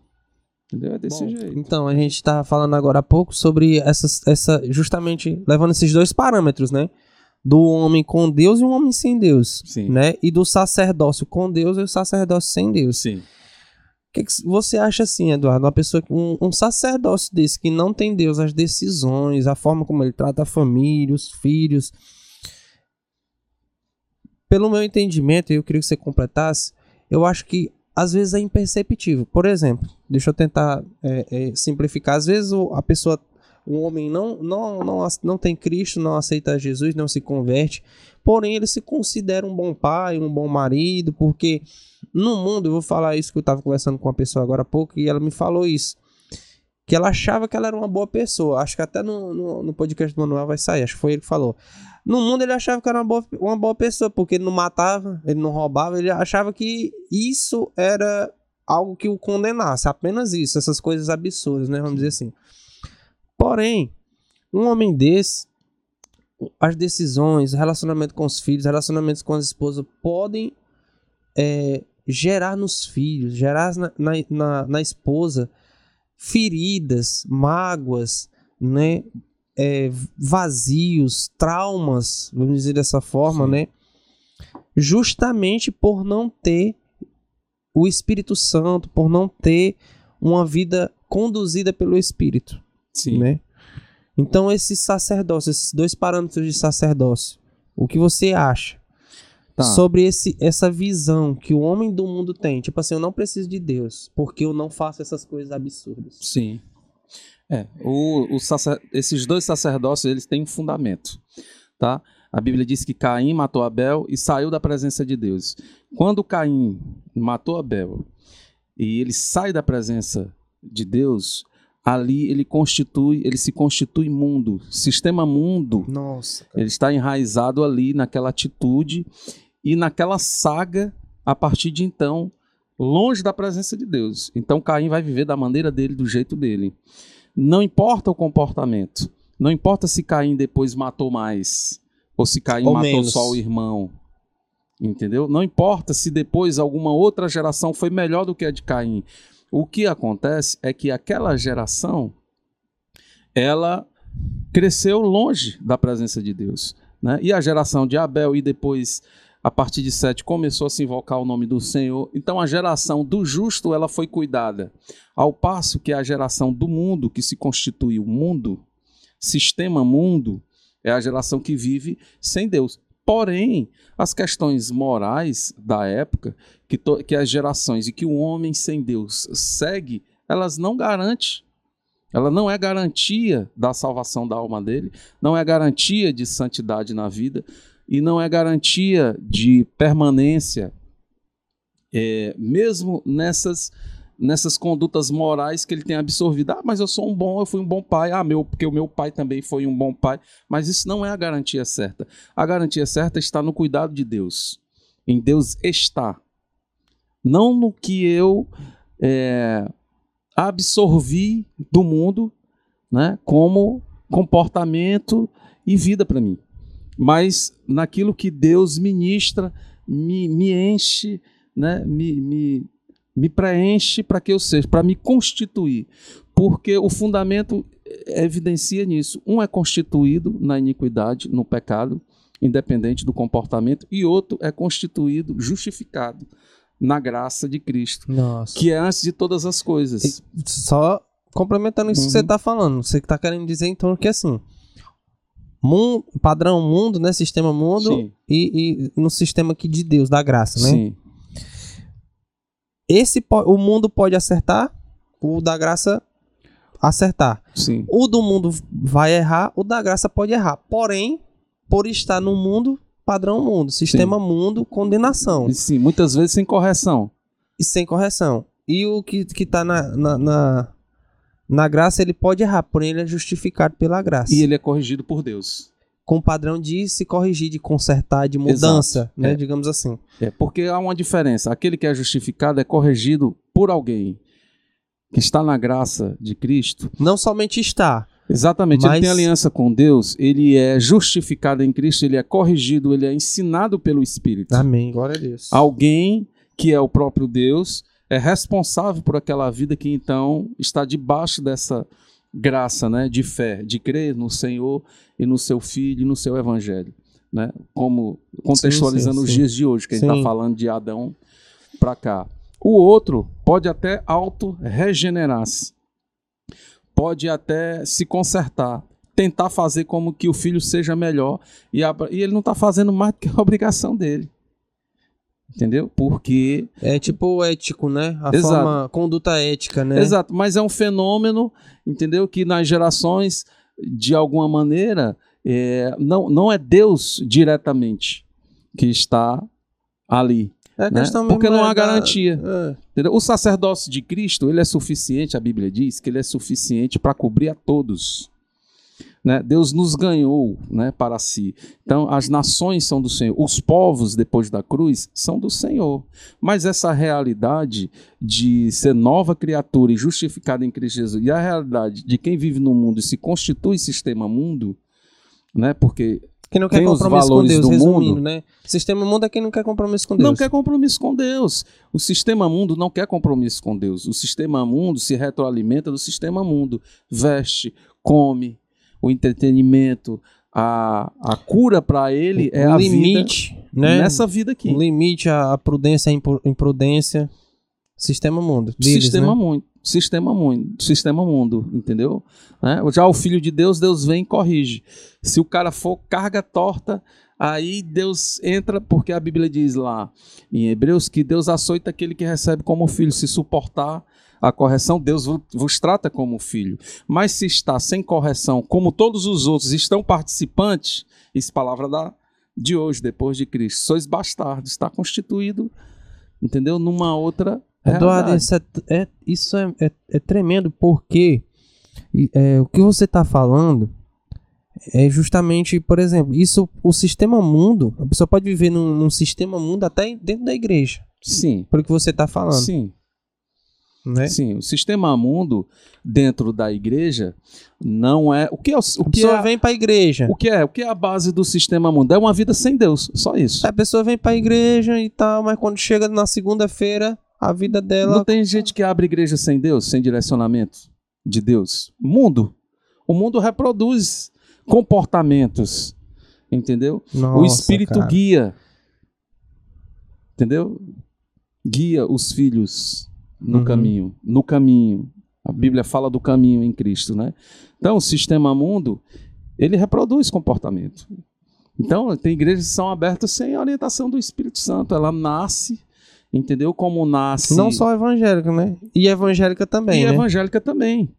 Entendeu? É desse Bom, jeito. Então, a gente tá falando agora há pouco sobre essas, essa, justamente levando esses dois parâmetros, né? Do homem com Deus e um homem sem Deus, Sim. né? E do sacerdócio com Deus e o sacerdócio sem Deus. Sim. Que, que você acha assim, Eduardo? Uma pessoa, um, um sacerdócio desse que não tem Deus, as decisões, a forma como ele trata a família, os filhos. Pelo meu entendimento, eu queria que você completasse, eu acho que às vezes é imperceptível. Por exemplo, deixa eu tentar é, é, simplificar. Às vezes a pessoa, o homem não, não, não, não tem Cristo, não aceita Jesus, não se converte, porém ele se considera um bom pai, um bom marido, porque no mundo, eu vou falar isso que eu estava conversando com uma pessoa agora há pouco e ela me falou isso. Que ela achava que ela era uma boa pessoa. Acho que até no, no, no podcast do Manuel vai sair. Acho que foi ele que falou. No mundo ele achava que era uma boa, uma boa pessoa, porque ele não matava, ele não roubava, ele achava que isso era algo que o condenasse. Apenas isso, essas coisas absurdas, né? Vamos dizer assim. Porém, um homem desse, as decisões, o relacionamento com os filhos, relacionamentos com as esposas podem é, gerar nos filhos, gerar na, na, na, na esposa feridas, mágoas, né? É, vazios, traumas, vamos dizer dessa forma, Sim. né? Justamente por não ter o Espírito Santo, por não ter uma vida conduzida pelo Espírito, Sim. né? Então esses sacerdócios, esses dois parâmetros de sacerdócio, o que você acha Tá. sobre esse, essa visão que o homem do mundo tem? Tipo assim, eu não preciso de Deus, porque eu não faço essas coisas absurdas. Sim. É, o, o sacer- esses dois sacerdócios, eles têm um fundamento, tá? A Bíblia diz que Caim matou Abel e saiu da presença de Deus. Quando Caim matou Abel e ele sai da presença de Deus, ali ele constitui, ele se constitui mundo, sistema mundo. Nossa, Ele está enraizado ali naquela atitude e naquela saga a partir de então, longe da presença de Deus. Então Caim vai viver da maneira dele, do jeito dele. Não importa o comportamento. Não importa se Caim depois matou mais ou se Caim Ou matou menos. só o irmão. Entendeu? Não importa se depois alguma outra geração foi melhor do que a de Caim. O que acontece é que aquela geração ela cresceu longe da presença de Deus. Né? E a geração de Abel, e depois, a partir de Sete, começou a se invocar o nome do Senhor. Então, a geração do justo ela foi cuidada. Ao passo que a geração do mundo, que se constitui o mundo, sistema mundo, é a geração que vive sem Deus. Porém, as questões morais da época, que, que as gerações e que o homem sem Deus segue, elas não garantem ela não é garantia da salvação da alma dele, não é garantia de santidade na vida e não é garantia de permanência, é, mesmo nessas nessas condutas morais que ele tem absorvido. Ah, mas eu sou um bom, eu fui um bom pai. Ah, meu, porque o meu pai também foi um bom pai. Mas isso não é a garantia certa. A garantia certa está no cuidado de Deus. Em Deus está. Não no que eu é, absorvi do mundo, né, como comportamento e vida para mim. mas naquilo que Deus ministra, me, me enche, né? me, me, me preenche para que eu seja, para me constituir. Porque o fundamento evidencia nisso. Um é constituído na iniquidade, no pecado, independente do comportamento, e outro é constituído, justificado na graça de Cristo, Nossa. que é antes de todas as coisas. Só complementando isso que você Uhum. tá falando, você que tá querendo dizer então que assim, mundo, padrão mundo, né, sistema mundo e, e no sistema aqui de Deus, da graça, né? sim, Esse o mundo pode acertar, o da graça acertar. sim. O do mundo vai errar, o da graça pode errar. Porém, por estar no mundo, padrão mundo, sistema mundo, condenação. E sim, muitas vezes sem correção. e sem correção. E o que, que tá na, na, na, na graça, ele pode errar, porém ele é justificado pela graça. E ele é corrigido por Deus. Com o padrão de se corrigir, de consertar, de mudança, Exato. né? É. Digamos assim. É, porque há uma diferença. Aquele que é justificado é corrigido por alguém que está na graça de Cristo. Não somente está, Exatamente, Mas- ele tem aliança com Deus, ele é justificado em Cristo, ele é corrigido, ele é ensinado pelo Espírito. amém, glória a Deus. Alguém que é o próprio Deus é responsável por aquela vida que então está debaixo dessa graça, né, de fé, de crer no Senhor e no seu Filho e no seu Evangelho, né? Como contextualizando Sim, sim, os sim. dias de hoje, que a gente está falando de Adão para cá. O outro pode até auto-regenerar-se, pode até se consertar, tentar fazer como que o filho seja melhor e, e ele não está fazendo mais do que a obrigação dele. Entendeu? Porque. É tipo ético, né? A Exato. forma, conduta ética, né? Exato, mas é um fenômeno, entendeu? Que nas gerações, de alguma maneira, é, não, não é Deus diretamente que está ali. É né? Porque não é há da- garantia. É. O sacerdócio de Cristo, ele é suficiente, a Bíblia diz que ele é suficiente para cobrir a todos. Né? Deus nos ganhou né, para si. Então, as nações são do Senhor, os povos depois da cruz são do Senhor. Mas essa realidade de ser nova criatura e justificada em Cristo Jesus, e a realidade de quem vive no mundo e se constitui sistema mundo, né, porque Quem não quer Tem compromisso com Deus, do resumindo, mundo. né? Sistema mundo é quem não quer compromisso com Deus. Não quer compromisso com Deus. O sistema mundo não quer compromisso com Deus. O sistema mundo se retroalimenta do sistema mundo. Veste, come, o entretenimento, a, a cura para ele é o a limite, vida né? nessa vida aqui. O limite, a, prudência, a imprudência. Sistema mundo. Deles, sistema né? mundo. Sistema mundo, sistema mundo, entendeu? Né? Já o filho de Deus, Deus vem e corrige. Se o cara for carga torta, aí Deus entra, porque a Bíblia diz lá em Hebreus que Deus açoita aquele que recebe como filho. Se suportar a correção, Deus vo- vos trata como filho. Mas se está sem correção, como todos os outros estão participantes, isso é palavra da, de hoje, depois de Cristo, sois bastardos, está constituído, entendeu? Numa outra Eduardo, isso, é, é- isso é, é- é tremendo porque é, o que você está falando é justamente, por exemplo, isso, o sistema mundo, a pessoa pode viver num, num sistema mundo até dentro da igreja, Sim, pelo que você está falando, sim. Né? Sim, o sistema mundo dentro da igreja não é o que é o, o A que pessoa é, vem para a igreja, o que é o que é a base do sistema mundo é uma vida sem Deus, só isso. a pessoa vem para a igreja e tal, mas quando chega na segunda-feira, a vida dela Não tem gente que abre igreja sem Deus, sem direcionamento de Deus. Mundo, o mundo reproduz comportamentos, entendeu? o Nossa, Espírito cara. guia, entendeu? Guia os filhos no Uhum. caminho, no caminho. A Bíblia fala do caminho em Cristo, né? Então, o sistema mundo, ele reproduz comportamento. Então, tem igrejas que são abertas sem a orientação do Espírito Santo. Ela nasce, entendeu? Como nasce. Não só evangélica, né? E evangélica também, e né? evangélica também.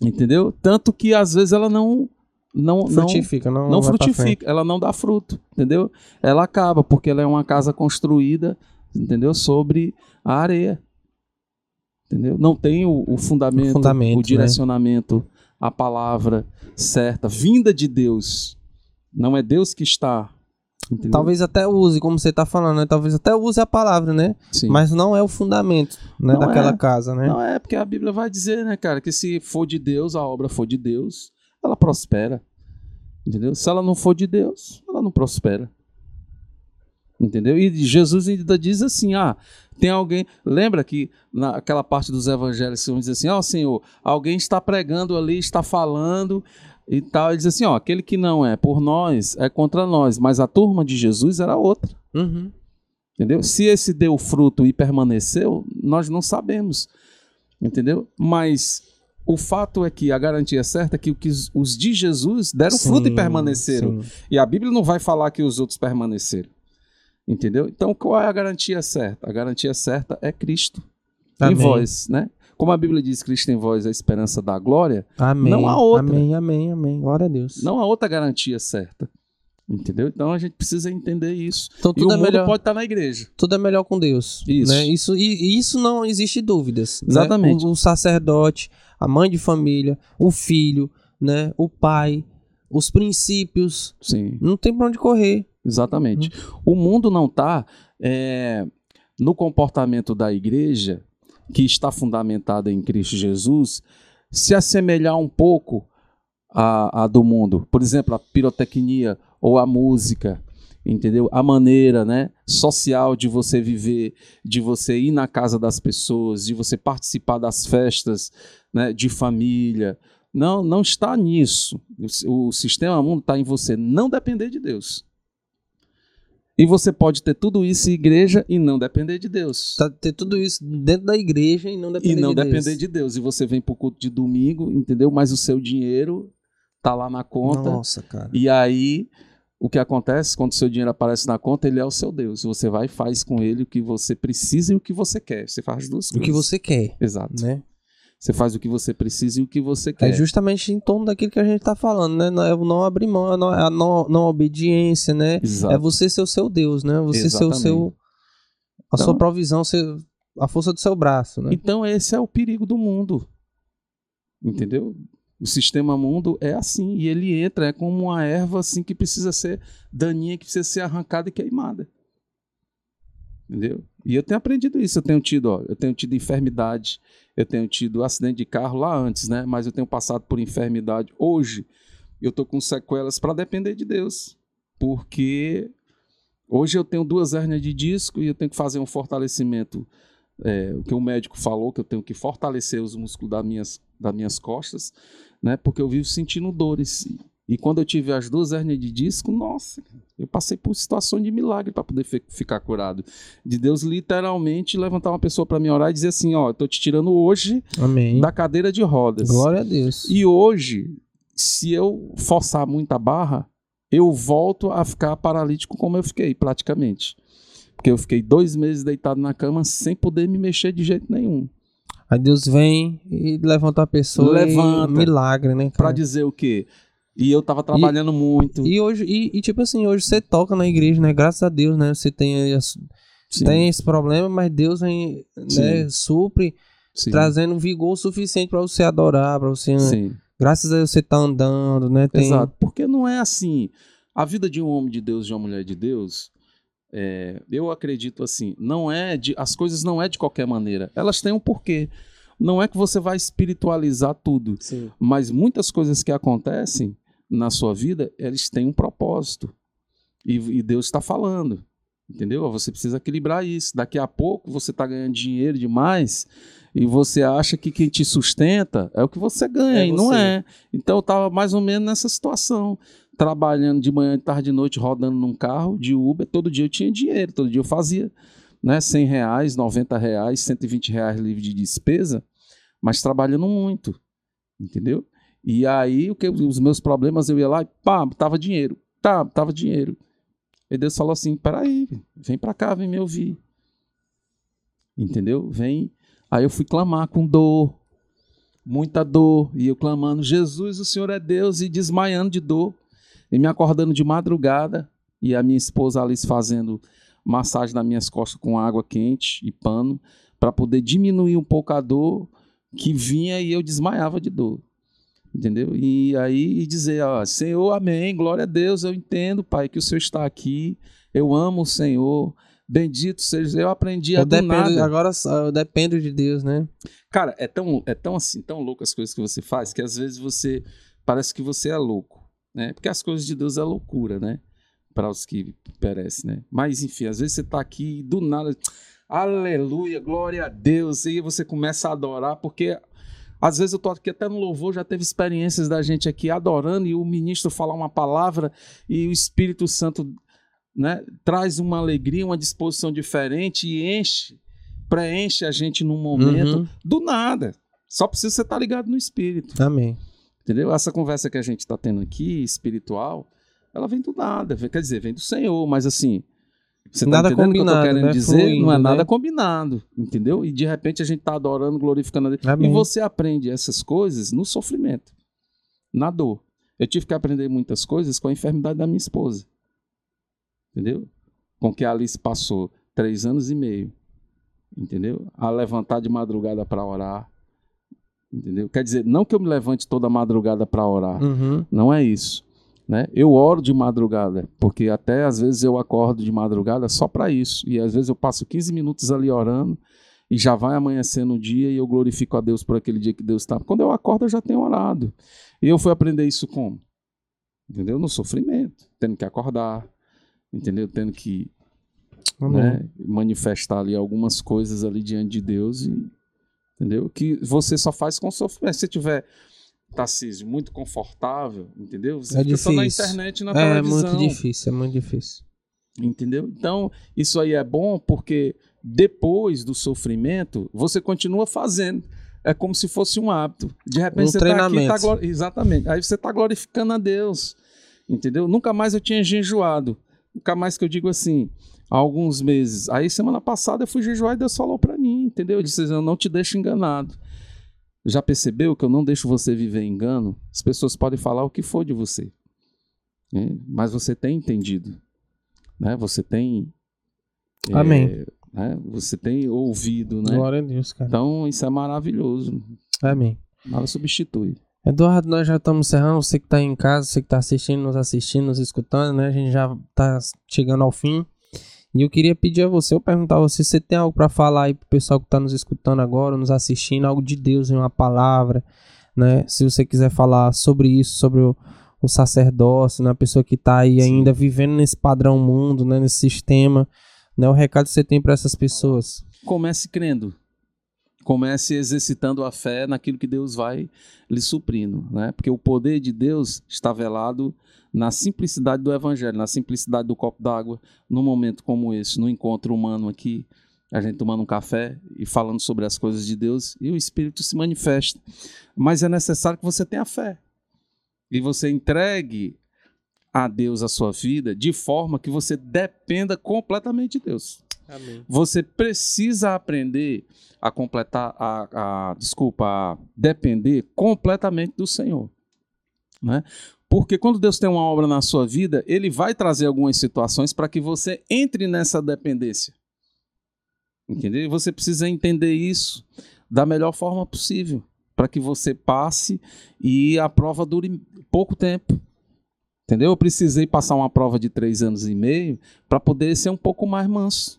Entendeu? Tanto que às vezes ela não não Frutifica, não, não frutifica, ela não dá fruto, entendeu? Ela acaba porque ela é uma casa construída, entendeu? Sobre a areia. Entendeu? Não tem o, o fundamento, O fundamento, o né? direcionamento, a palavra certa, vinda de Deus. Não é Deus que está. Entendeu? Talvez até use, como você tá falando, né? Talvez até use a palavra, né? Sim. Mas não é o fundamento né? Daquela é. casa, né? Não é porque a Bíblia vai dizer, né, cara, que se for de Deus, a obra for de Deus, ela prospera. Entendeu? Se ela não for de Deus, ela não prospera. Entendeu? E Jesus ainda diz assim: ah, tem alguém. Lembra que naquela parte dos evangelhos, vão dizer assim: ó, oh, Senhor, alguém está pregando ali, está falando e tal. Ele diz assim: ó, aquele que não é por nós é contra nós, mas a turma de Jesus era outra. Uhum. Entendeu? Se esse deu fruto e permaneceu, nós não sabemos. Entendeu? Mas o fato é que a garantia certa é que os de Jesus deram sim, fruto e permaneceram. Sim. E a Bíblia não vai falar que os outros permaneceram. Entendeu? Então, qual é a garantia certa? A garantia certa é Cristo Amém. em vós, né? Como a Bíblia diz, Cristo em vós é a esperança da glória. Amém. Não há outra. Amém, amém, amém. Glória a Deus. Não há outra garantia certa. Entendeu? Então a gente precisa entender isso. Então, tudo e o é melhor, pode estar na igreja. Tudo é melhor com Deus. Isso. Né? Isso, e, isso não existe dúvidas. né? Exatamente. O, o sacerdote, a mãe de família, o filho, né? o pai, os princípios. Sim. Não tem pra onde correr. Exatamente. O mundo não está é, no comportamento da igreja, que está fundamentada em Cristo Jesus, se assemelhar um pouco a, a do mundo. Por exemplo, a pirotecnia ou a música, entendeu? A maneira, né, social de você viver, de você ir na casa das pessoas, de você participar das festas, né, de família. Não, não está nisso. O, o sistema mundo está em você não depender de Deus. E você pode ter tudo isso em igreja e não depender de Deus. Tá, ter tudo isso dentro da igreja e não depender e não de depender Deus. de Deus. E você vem para o culto de domingo, entendeu? Mas o seu dinheiro tá lá na conta. Nossa, cara. E aí, o que acontece quando o seu dinheiro aparece na conta, ele é o seu Deus. Você vai e faz com ele o que você precisa e o que você quer. Você faz duas O coisas. que você quer, Exato. né? Você faz o que você precisa e o que você É quer. justamente em torno daquilo que a gente tá falando, né? Não, é o não abrir mão, a não, a não, não obediência, né? Exato. É você ser o seu Deus, né? Você ser o Exatamente. seu. A Então- sua provisão, ser a força do seu braço, né? Então, esse é o perigo do mundo. Entendeu? O sistema mundo é assim. E ele entra, é como uma erva assim que precisa ser daninha, que precisa ser arrancada e queimada. Entendeu? E eu tenho aprendido isso. Eu tenho tido, ó, eu tenho tido enfermidade, eu tenho tido acidente de carro lá antes, né? Mas eu tenho passado por enfermidade. Hoje, eu tô com sequelas para depender de Deus. Porque hoje eu tenho duas hérnias de disco e eu tenho que fazer um fortalecimento é, o que o médico falou, que eu tenho que fortalecer os músculos das minhas, das minhas costas, né? Porque eu vivo sentindo dores. E quando eu tive as duas hérnias de disco, nossa, eu passei por situações de milagre para poder fi- ficar curado. De Deus literalmente levantar uma pessoa para me orar e dizer assim: Ó, eu tô te tirando hoje Amém. da cadeira de rodas. Glória a Deus. E hoje, se eu forçar muita barra, eu volto a ficar paralítico como eu fiquei, praticamente. Porque eu fiquei dois meses deitado na cama sem poder me mexer de jeito nenhum. Aí Deus vem e levanta a pessoa. Levanta. Milagre, né? Pra cara? dizer o quê? E eu tava trabalhando muito. E hoje, e, e, tipo assim, hoje você toca na igreja, né? Graças a Deus, né? Você tem, Sim, tem esse problema, mas Deus vem, né, supre, sim, trazendo vigor suficiente pra você adorar, pra você. sim. Graças a Deus você tá andando, né? Tem, Exato. Porque não é assim. A vida de um homem de Deus, de uma mulher de Deus, é, eu acredito assim, não é de, as coisas não é de qualquer maneira. Elas têm um porquê. Não é que você vai espiritualizar tudo. Sim. Mas muitas coisas que acontecem na sua vida, eles têm um propósito. E, e Deus está falando. Entendeu? Você precisa equilibrar isso. Daqui a pouco você está ganhando dinheiro demais e você acha que quem te sustenta é o que você ganha, É e não você. é. Então eu estava mais ou menos nessa situação. Trabalhando de manhã, de tarde, de noite, rodando num carro de Uber. Todo dia eu tinha dinheiro, todo dia eu fazia né, 100 reais, 90 reais, 120 reais livre de despesa, mas trabalhando muito, entendeu? E aí o que, os meus problemas, eu ia lá e pá, tava dinheiro, tá, tava dinheiro. E Deus falou assim, peraí, vem pra cá, vem me ouvir. Entendeu? Vem. Aí eu fui clamar com dor, muita dor, e eu clamando, Jesus, o Senhor é Deus, e desmaiando de dor, e me acordando de madrugada, e a minha esposa Alice fazendo massagem nas minhas costas com água quente e pano, para poder diminuir um pouco a dor que vinha e eu desmaiava de dor. Entendeu? E aí e dizer, ó, Senhor, amém, glória a Deus, eu entendo, Pai, que o Senhor está aqui, eu amo o Senhor, bendito seja, eu aprendi a Eu do dependo, nada. agora eu dependo de Deus, né? Cara, é tão, é tão assim, tão louco as coisas que você faz, que às vezes você parece que você é louco, né? Porque as coisas de Deus é loucura, né? para os que perecem, né? Mas enfim, às vezes você está aqui do nada, aleluia, glória a Deus, e você começa a adorar, porque às vezes eu estou aqui até no louvor, já teve experiências da gente aqui adorando e o ministro falar uma palavra e o Espírito Santo né, traz uma alegria, uma disposição diferente e enche, preenche a gente num momento Uhum. do nada. Só precisa você estar ligado no Espírito. Amém. Entendeu? Essa conversa que a gente está tendo aqui, espiritual, ela vem do nada. Quer dizer, vem do Senhor, mas assim. Você Nada tá entendendo o que eu tô combinado, querendo né? dizer? Fluindo, não é né? nada combinado, entendeu? E de repente a gente tá adorando, glorificando a Deus. Amém. E você aprende essas coisas no sofrimento, na dor. Eu tive que aprender muitas coisas com a enfermidade da minha esposa. Entendeu? Com que a Alice passou três anos e meio. Entendeu? A levantar de madrugada para orar. Entendeu? Quer dizer, não que eu me levante toda madrugada para orar. Uhum. Não é isso. Né? Eu oro de madrugada, porque até às vezes eu acordo de madrugada só para isso. E às vezes eu passo 15 minutos ali orando e já vai amanhecendo o dia e eu glorifico a Deus por aquele dia que Deus está. Quando eu acordo, eu já tenho orado. E eu fui aprender isso como? Entendeu? No sofrimento, tendo que acordar, entendeu? Tendo que né, manifestar ali algumas coisas ali diante de Deus e entendeu? Que você só faz com sofrimento. Se você tiver Tarcísio, muito confortável, entendeu? Você É fica só na difícil. internet e na É televisão. muito difícil, é muito difícil. Entendeu? Então, isso aí é bom porque depois do sofrimento, você continua fazendo. É como se fosse um hábito. De repente Um você está aqui, tá treinamento. glori- exatamente. Aí você está glorificando a Deus. Entendeu? Nunca mais eu tinha jejuado. Nunca mais que eu digo assim, há alguns meses. Aí semana passada eu fui jejuar e Deus falou para mim, entendeu? Ele disse: "Eu não te deixo enganado". Já percebeu que eu não deixo você viver em engano? As pessoas podem falar o que for de você. né? Mas você tem entendido né? Você tem é, Amém. né? Você tem ouvido, né? Glória a Deus, cara. Então isso é maravilhoso. Amém. Nada substitui. Eduardo, nós já estamos encerrando. Você que está em casa, você que está assistindo, nos assistindo, nos escutando, né? A gente já está chegando ao fim. E eu queria pedir a você, eu perguntar a você, se você tem algo para falar aí pro pessoal que está nos escutando agora, nos assistindo, algo de Deus em uma palavra, né? Se você quiser falar sobre isso, sobre o, o sacerdócio, né? A pessoa que está aí Sim. ainda vivendo nesse padrão mundo, né? Nesse sistema, né? O recado que você tem para essas pessoas. Comece crendo. Comece exercitando a fé naquilo que Deus vai lhe suprindo, né? Porque o poder de Deus está velado na simplicidade do evangelho, na simplicidade do copo d'água, num momento como esse, no encontro humano aqui, a gente tomando um café e falando sobre as coisas de Deus e o Espírito se manifesta. Mas é necessário que você tenha fé e você entregue a Deus a sua vida de forma que você dependa completamente de Deus. Você precisa aprender a completar, a, a- desculpa, a depender completamente do Senhor, né? Porque quando Deus tem uma obra na sua vida, Ele vai trazer algumas situações para que você entre nessa dependência, entendeu? Você precisa entender isso da melhor forma possível, para que você passe e a prova dure pouco tempo. Entendeu? Eu precisei passar uma prova de três anos e meio para poder ser um pouco mais manso.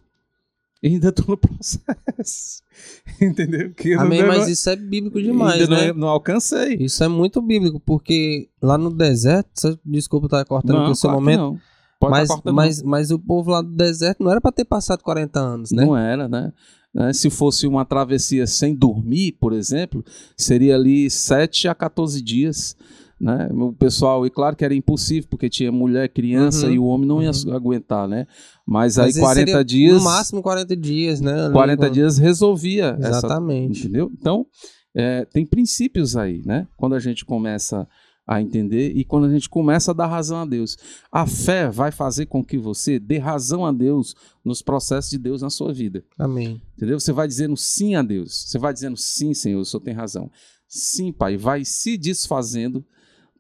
Ainda estou no processo. Entendeu? Que Amém, não, mas não- isso é bíblico demais, ainda né? não, não alcancei. Isso é muito bíblico, porque lá no deserto, desculpa estar cortando aqui o seu momento, mas, tá cortando, mas, mas o povo lá do deserto não era para ter passado 40 anos, né? Não era, né? Né, Se fosse uma travessia sem dormir, por exemplo, seria ali 7 a 14 dias. Né? O pessoal, e claro que era impossível, porque tinha mulher, criança Uhum, e o homem não ia uhum. aguentar, né? Mas, Às aí vezes 40 seria dias. No máximo 40 dias, né? ali 40 com- dias resolvia essa Exatamente. Entendeu? Então, é, tem princípios aí, né? Quando a gente começa a entender e quando a gente começa a dar razão a Deus. A fé vai fazer com que você dê razão a Deus nos processos de Deus na sua vida. Amém. Entendeu? Você vai dizendo sim a Deus. Você vai dizendo sim, Senhor, o Senhor tem razão. Sim, Pai. Vai se desfazendo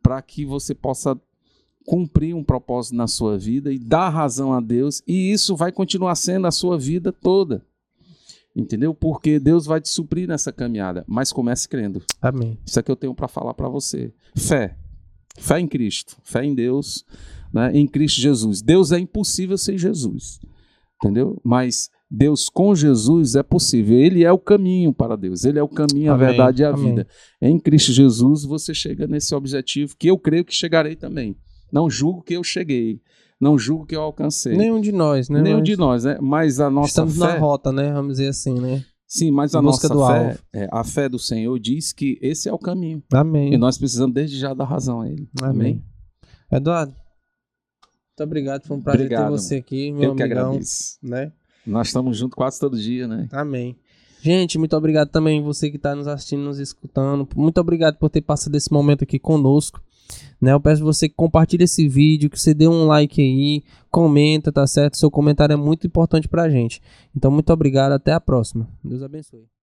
para que você possa cumprir um propósito na sua vida e dar razão a Deus. E isso vai continuar sendo a sua vida toda. Entendeu? Porque Deus vai te suprir nessa caminhada. Mas comece crendo. Amém. Isso é que eu tenho para falar para você. Fé. Fé em Cristo. Fé em Deus. Né? Em Cristo Jesus. Deus é impossível sem Jesus. Entendeu? Mas Deus com Jesus é possível. Ele é o caminho para Deus. Ele é o caminho, a Amém. verdade e a Amém. vida. Em Cristo Jesus você chega nesse objetivo que eu creio que chegarei também. Não julgo que eu cheguei. Não julgo que eu alcancei. Nenhum de nós, né? Nenhum Mas de nós, né? Mas a nossa Estamos fé. na rota, né? Vamos dizer assim, né? Sim, mas a nossa do fé, é, a fé do Senhor diz que esse é o caminho. Amém. E nós precisamos desde já dar razão a Ele. Amém. Eduardo, muito obrigado. Foi um prazer Obrigado, ter você aqui, meu Eu que amigão. agradeço. Né? Nós estamos juntos quase todo dia, né? Amém. Gente, muito obrigado também você que está nos assistindo, nos escutando. Muito obrigado por ter passado esse momento aqui conosco. Né? Eu peço você que compartilhe esse vídeo, que você dê um like aí, comenta, tá certo? Seu comentário é muito importante pra gente. Então, muito obrigado, até a próxima. Deus abençoe.